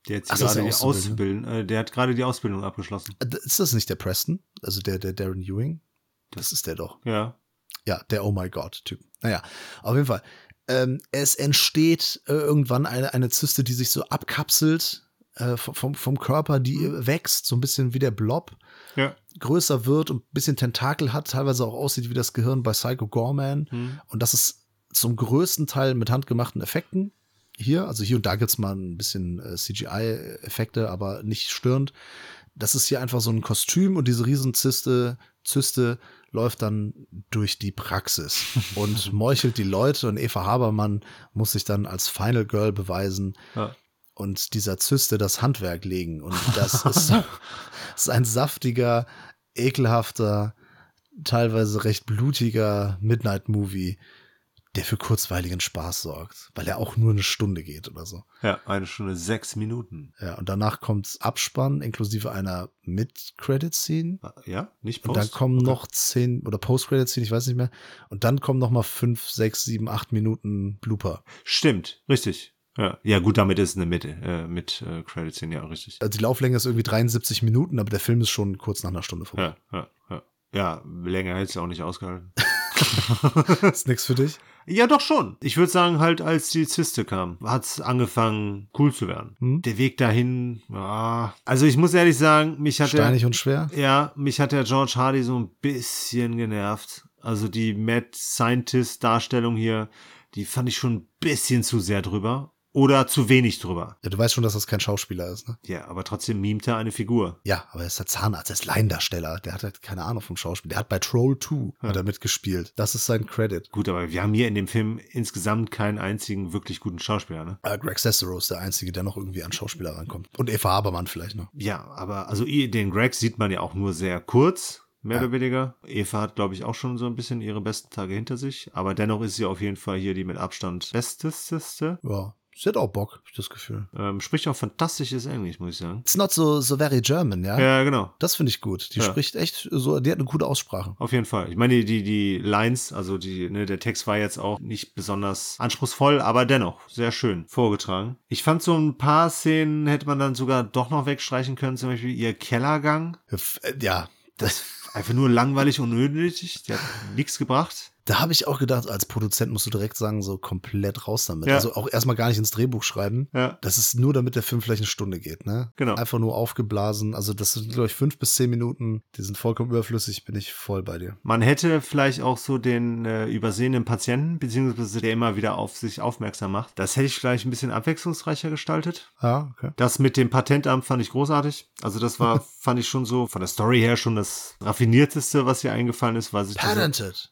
Der, hat Ach, das gerade der die Auszubildende. Ausbilden, äh, der hat gerade die Ausbildung abgeschlossen. Äh, Ist das nicht der Preston? Also der, der Darren Ewing? Das ist der doch. Ja. Ja, der Oh my God-Typ. Naja, auf jeden Fall. Ähm, es entsteht äh, irgendwann eine, eine Zyste, die sich so abkapselt äh, vom, vom Körper, die äh, wächst, so ein bisschen wie der Blob, Ja. größer wird und ein bisschen Tentakel hat, teilweise auch aussieht wie das Gehirn bei Psycho Gorman. Hm. Und das ist zum größten Teil mit handgemachten Effekten. Hier, also hier und da gibt's mal ein bisschen äh, CGI-Effekte, aber nicht störend. Das ist hier einfach so ein Kostüm und diese Riesenzyste, Zyste läuft dann durch die Praxis und meuchelt die Leute und Eva Habermann muss sich dann als Final Girl beweisen Ja. und dieser Zyste das Handwerk legen. Und das ist, das ist ein saftiger, ekelhafter, teilweise recht blutiger Midnight-Movie, der für kurzweiligen Spaß sorgt, weil er auch nur eine Stunde geht oder so. ja, eine Stunde sechs Minuten. Ja, und danach kommt Abspann inklusive einer Mid-Credit-Scene. Ja, nicht Und Post? dann kommen Okay. noch zehn oder Post-Credit-Scene, ich weiß nicht mehr. Und dann kommen noch mal fünf, sechs, sieben, acht Minuten Blooper. Stimmt, richtig. Ja, ja gut, damit ist eine Mitte, äh, mit äh, Credits hin, ja, richtig. Also die Lauflänge ist irgendwie 73 Minuten, aber der Film ist schon kurz nach einer Stunde vorbei. Ja, ja, ja. Ja, länger hätte es auch nicht ausgehalten. Ist nix für dich? Ja, doch schon. Ich würde sagen, halt, als die Zyste kam, hat es angefangen, cool zu werden. Hm? Der Weg dahin, ja. Also ich muss ehrlich sagen, mich hat der, Steinig und schwer? ja, mich hat der George Hardy so ein bisschen genervt. Also die Mad Scientist-Darstellung hier, die fand ich schon ein bisschen zu sehr drüber. Oder zu wenig drüber. Ja, du weißt schon, dass das kein Schauspieler ist, ne? Ja, aber trotzdem mimt er eine Figur. Ja, aber er ist der Zahnarzt, er ist Laiendarsteller. Der hat halt keine Ahnung vom Schauspiel. Der hat bei Troll 2 Ja. hat er mitgespielt. Das ist sein Credit. Gut, aber wir haben hier in dem Film insgesamt keinen einzigen wirklich guten Schauspieler, ne? Äh, Greg Sestero ist der Einzige, der noch irgendwie an Schauspieler rankommt. Und Eva Habermann vielleicht noch. Ja, aber also den Greg sieht man ja auch nur sehr kurz, mehr Ja. oder weniger. Eva hat, glaube ich, auch schon so ein bisschen ihre besten Tage hinter sich. Aber dennoch ist sie auf jeden Fall hier die mit Abstand besteste. Ja, sie hat auch Bock, hab ich das Gefühl. Ähm, spricht auch fantastisches Englisch, muss ich sagen. It's not so, so very German, ja? Ja, genau. Das finde ich gut. Die Ja. spricht echt so, die hat eine gute Aussprache. Auf jeden Fall. Ich meine, die, die, die Lines, also die, ne, der Text war jetzt auch nicht besonders anspruchsvoll, aber dennoch sehr schön vorgetragen. Ich fand so ein paar Szenen hätte man dann sogar doch noch wegstreichen können, zum Beispiel ihr Kellergang. F- äh, Ja, Das einfach nur langweilig und unnötig. Der hat nichts gebracht. Da habe ich auch gedacht, als Produzent musst du direkt sagen, so komplett raus damit. Ja. Also auch erstmal gar nicht ins Drehbuch schreiben. Ja. Das ist nur, damit der Film vielleicht eine Stunde geht, ne? Genau. Einfach nur aufgeblasen. Also das sind, glaube ich, fünf bis zehn Minuten. Die sind vollkommen überflüssig, bin ich voll bei dir. Man hätte vielleicht auch so den äh, übersehenen Patienten, beziehungsweise der immer wieder auf sich aufmerksam macht. Das hätte ich vielleicht ein bisschen abwechslungsreicher gestaltet. Ja, okay. Das mit dem Patentamt fand ich großartig. Also das war, fand ich schon so von der Story her schon das raffinierteste, was hier eingefallen ist, weil sich, das, Patented.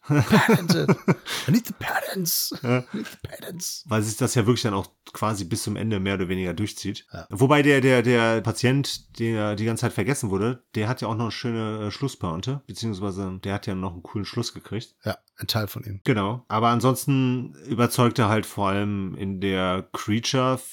Patented. I need the patents. I need the patents. weil sich das ja wirklich dann auch quasi bis zum Ende mehr oder weniger durchzieht. Ja. Wobei der, der, der Patient, der die ganze Zeit vergessen wurde, der hat ja auch noch eine schöne äh, Schlusspointe, beziehungsweise der hat ja noch einen coolen Schluss gekriegt. Ja, ein Teil von ihm. Genau. Aber ansonsten überzeugt er halt vor allem in der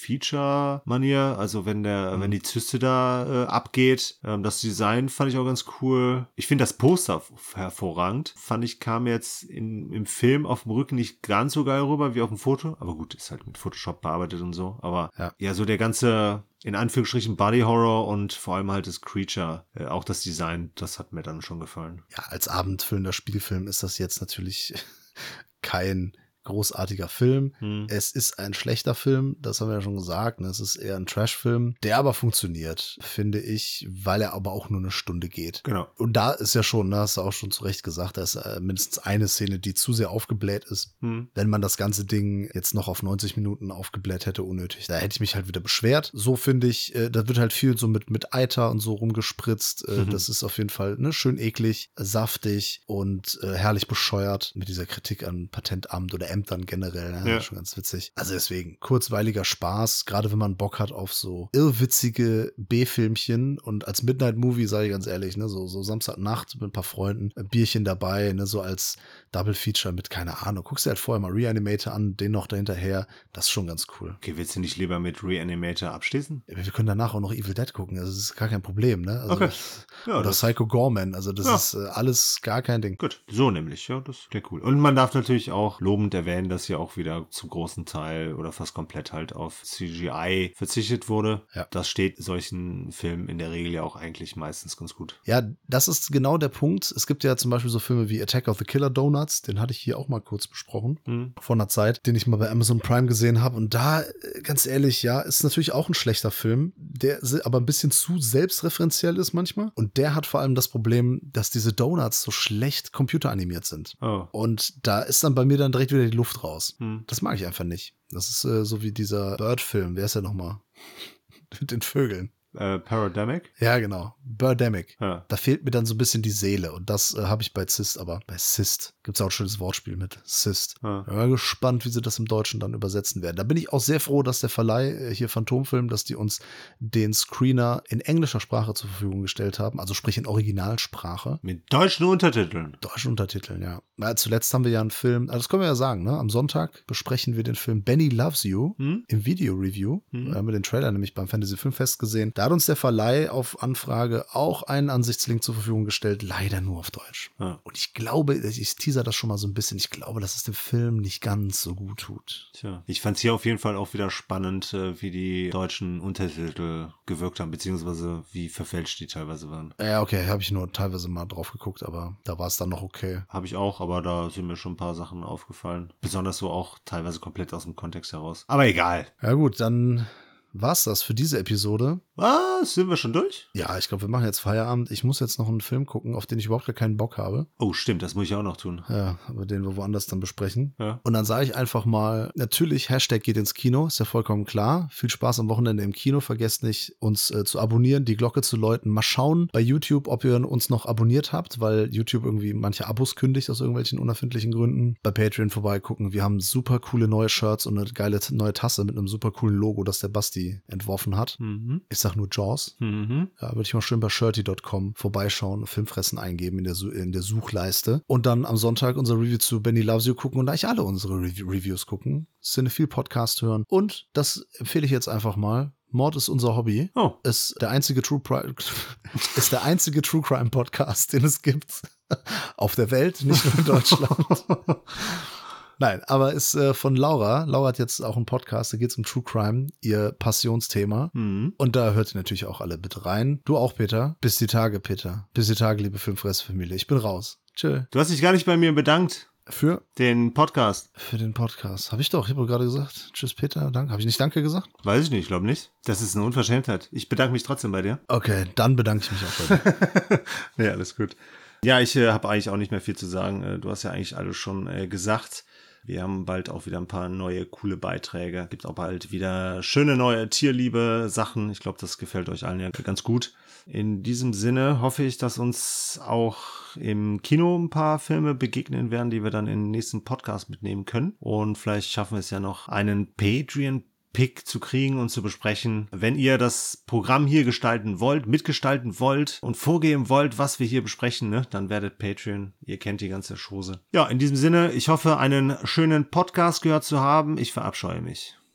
Creature-Feature-Manier. Also wenn der, Mhm. wenn die Zyste da äh, abgeht. Ähm, das Design fand ich auch ganz cool. Ich finde das Poster hervorragend. Fand ich, kam jetzt in, im Film auf dem Rücken nicht ganz so geil rüber wie auf dem Foto. Aber gut, ist halt mit Photoshop bearbeitet und so. Aber Ja. ja, so der ganze in Anführungsstrichen Body Horror und vor allem halt das Creature, äh, auch das Design, das hat mir dann schon gefallen. Ja, als abendfüllender Spielfilm ist das jetzt natürlich kein großartiger Film. Hm. Es ist ein schlechter Film, das haben wir ja schon gesagt. Ne? Es ist eher ein Trash-Film, der aber funktioniert, finde ich, weil er aber auch nur eine Stunde geht. Genau. Und da ist ja schon, ne, hast du auch schon zu Recht gesagt, da ist äh, mindestens eine Szene, die zu sehr aufgebläht ist. Hm. Wenn man das ganze Ding jetzt noch auf 90 Minuten aufgebläht hätte, unnötig. Da hätte ich mich halt wieder beschwert. So finde ich, äh, da wird halt viel so mit, mit Eiter und so rumgespritzt. Äh, Mhm. Das ist auf jeden Fall ne, schön eklig, saftig und herrlich bescheuert mit dieser Kritik an Patentamt oder Ämtern generell. Ne? Ja. Schon ganz witzig. Also deswegen, kurzweiliger Spaß, gerade wenn man Bock hat auf so irrwitzige B-Filmchen und als Midnight-Movie, sage ich ganz ehrlich, ne, so, so Samstagnacht mit ein paar Freunden, ein Bierchen dabei, ne, so als Double-Feature mit, keine Ahnung, guckst dir halt vorher mal Reanimator an, den noch dahinterher, das ist schon ganz cool. Okay, willst du nicht lieber mit Reanimator abschließen? Ja, Wir können danach auch noch Evil Dead gucken, also das ist gar kein Problem, ne? Also, Okay. Ja, oder das- Psycho Gorman, also das Ja. ist äh, alles gar kein Ding. Gut, so nämlich, ja, das klingt cool. Und man darf natürlich auch lobend erwähnen, dass hier auch wieder zum großen Teil oder fast komplett halt auf CGI verzichtet wurde. Ja. Das steht solchen Filmen in der Regel ja auch eigentlich meistens ganz gut. Ja, das ist genau der Punkt. Es gibt ja zum Beispiel so Filme wie Attack of the Killer Donuts, den hatte ich hier auch mal kurz besprochen. Hm. vor einer Zeit, den ich mal bei Amazon Prime gesehen habe. Und da, äh, ganz ehrlich, ja, ist natürlich auch ein schlechter Film, der aber ein bisschen zu selbstreferenziell ist manchmal. Und der hat vor allem das Problem, dass diese Donuts so schlecht computeranimiert sind. Oh. Und da ist dann bei mir dann direkt wieder die Luft raus. Hm. Das mag ich einfach nicht. Das ist äh, so wie dieser Bird-Film. Wer ist der nochmal? Mit den Vögeln. Äh, Parademic? Ja, genau. Birdemic. Ja. Da fehlt mir dann so ein bisschen die Seele. Und das äh, habe ich bei Cyst, aber bei Cyst gibt es auch ein schönes Wortspiel mit Cyst. Ja. Ja, gespannt, wie sie das im Deutschen dann übersetzen werden. Da bin ich auch sehr froh, dass der Verleih äh, hier Phantomfilm, dass die uns den Screener in englischer Sprache zur Verfügung gestellt haben, also sprich in Originalsprache. Mit deutschen Untertiteln. Deutschen Untertiteln, ja. Na, zuletzt haben wir ja einen Film, also das können wir ja sagen, ne? Am Sonntag besprechen wir den Film Benny Loves You Hm? im Video-Review. Mhm. Da haben wir den Trailer nämlich beim Fantasy Filmfest gesehen. Da hat uns der Verleih auf Anfrage auch einen Ansichtslink zur Verfügung gestellt, leider nur auf Deutsch. Ja. Und ich glaube, ich teaser das schon mal so ein bisschen, ich glaube, dass es dem Film nicht ganz so gut tut. Tja, ich fand es hier auf jeden Fall auch wieder spannend, äh, wie die deutschen Untertitel gewirkt haben, beziehungsweise wie verfälscht die teilweise waren. Ja, okay, habe ich nur teilweise mal drauf geguckt, aber da war es dann noch okay. Habe ich auch, aber da sind mir schon ein paar Sachen aufgefallen. Besonders so auch teilweise komplett aus dem Kontext heraus. Aber egal. Ja gut, dann war's das für diese Episode. Was? Sind wir schon durch? Ja, ich glaube, wir machen jetzt Feierabend. Ich muss jetzt noch einen Film gucken, auf den ich überhaupt gar keinen Bock habe. Oh, stimmt, das muss ich auch noch tun. Ja, aber den wir woanders dann besprechen. Ja. Und dann sage ich einfach mal, natürlich, Hashtag geht ins Kino, ist ja vollkommen klar. Viel Spaß am Wochenende im Kino. Vergesst nicht, uns äh, zu abonnieren, die Glocke zu läuten. Mal schauen bei YouTube, ob ihr uns noch abonniert habt, weil YouTube irgendwie manche Abos kündigt aus irgendwelchen unerfindlichen Gründen. Bei Patreon vorbeigucken. Wir haben super coole neue Shirts und eine geile neue Tasse mit einem super coolen Logo, das der Basti entworfen hat. Mhm. Ich sag nur Jaws. Mhm. Ja, würde ich mal schön bei shirty.com vorbeischauen, Filmfressen eingeben in der, in der Suchleiste. Und dann am Sonntag unser Review zu Benny Loves You gucken und eigentlich alle unsere Rev Reviews gucken. Cinephile Podcast hören. Und das empfehle ich jetzt einfach mal. Mord ist unser Hobby. Oh. Ist der einzige True Crime, ist der einzige True Crime Podcast, den es gibt. Auf der Welt, nicht nur in Deutschland. Nein, aber ist äh, von Laura. Laura hat jetzt auch einen Podcast, da geht es um True Crime, ihr Passionsthema. Mhm. Und da hört ihr natürlich auch alle bitte rein. Du auch, Peter. Bis die Tage, Peter. Bis die Tage, liebe Filmfressfamilie. Ich bin raus. Tschö. Du hast dich gar nicht bei mir bedankt. Für, Den Podcast. für den Podcast. Habe ich doch. Ich habe gerade gesagt. Tschüss, Peter. Danke. Habe ich nicht Danke gesagt? Weiß ich nicht, ich glaube nicht. Das ist eine Unverschämtheit. Ich bedanke mich trotzdem bei dir. Okay, dann bedanke ich mich auch bei dir. ja, alles gut. Ja, ich äh, habe eigentlich auch nicht mehr viel zu sagen. Äh, du hast ja eigentlich alles schon äh, gesagt. Wir haben bald auch wieder ein paar neue coole Beiträge. Gibt auch bald wieder schöne neue Tierliebe-Sachen. Ich glaube, das gefällt euch allen ja ganz gut. In diesem Sinne hoffe ich, dass uns auch im Kino ein paar Filme begegnen werden, die wir dann in den nächsten Podcast mitnehmen können. Und vielleicht schaffen wir es ja noch, einen Patreon Pick zu kriegen und zu besprechen. Wenn ihr das Programm hier gestalten wollt, mitgestalten wollt und vorgeben wollt, was wir hier besprechen, ne, dann werdet Patreon. Ihr kennt die ganze Chose. Ja, in diesem Sinne, ich hoffe, einen schönen Podcast gehört zu haben. Ich verabscheue mich.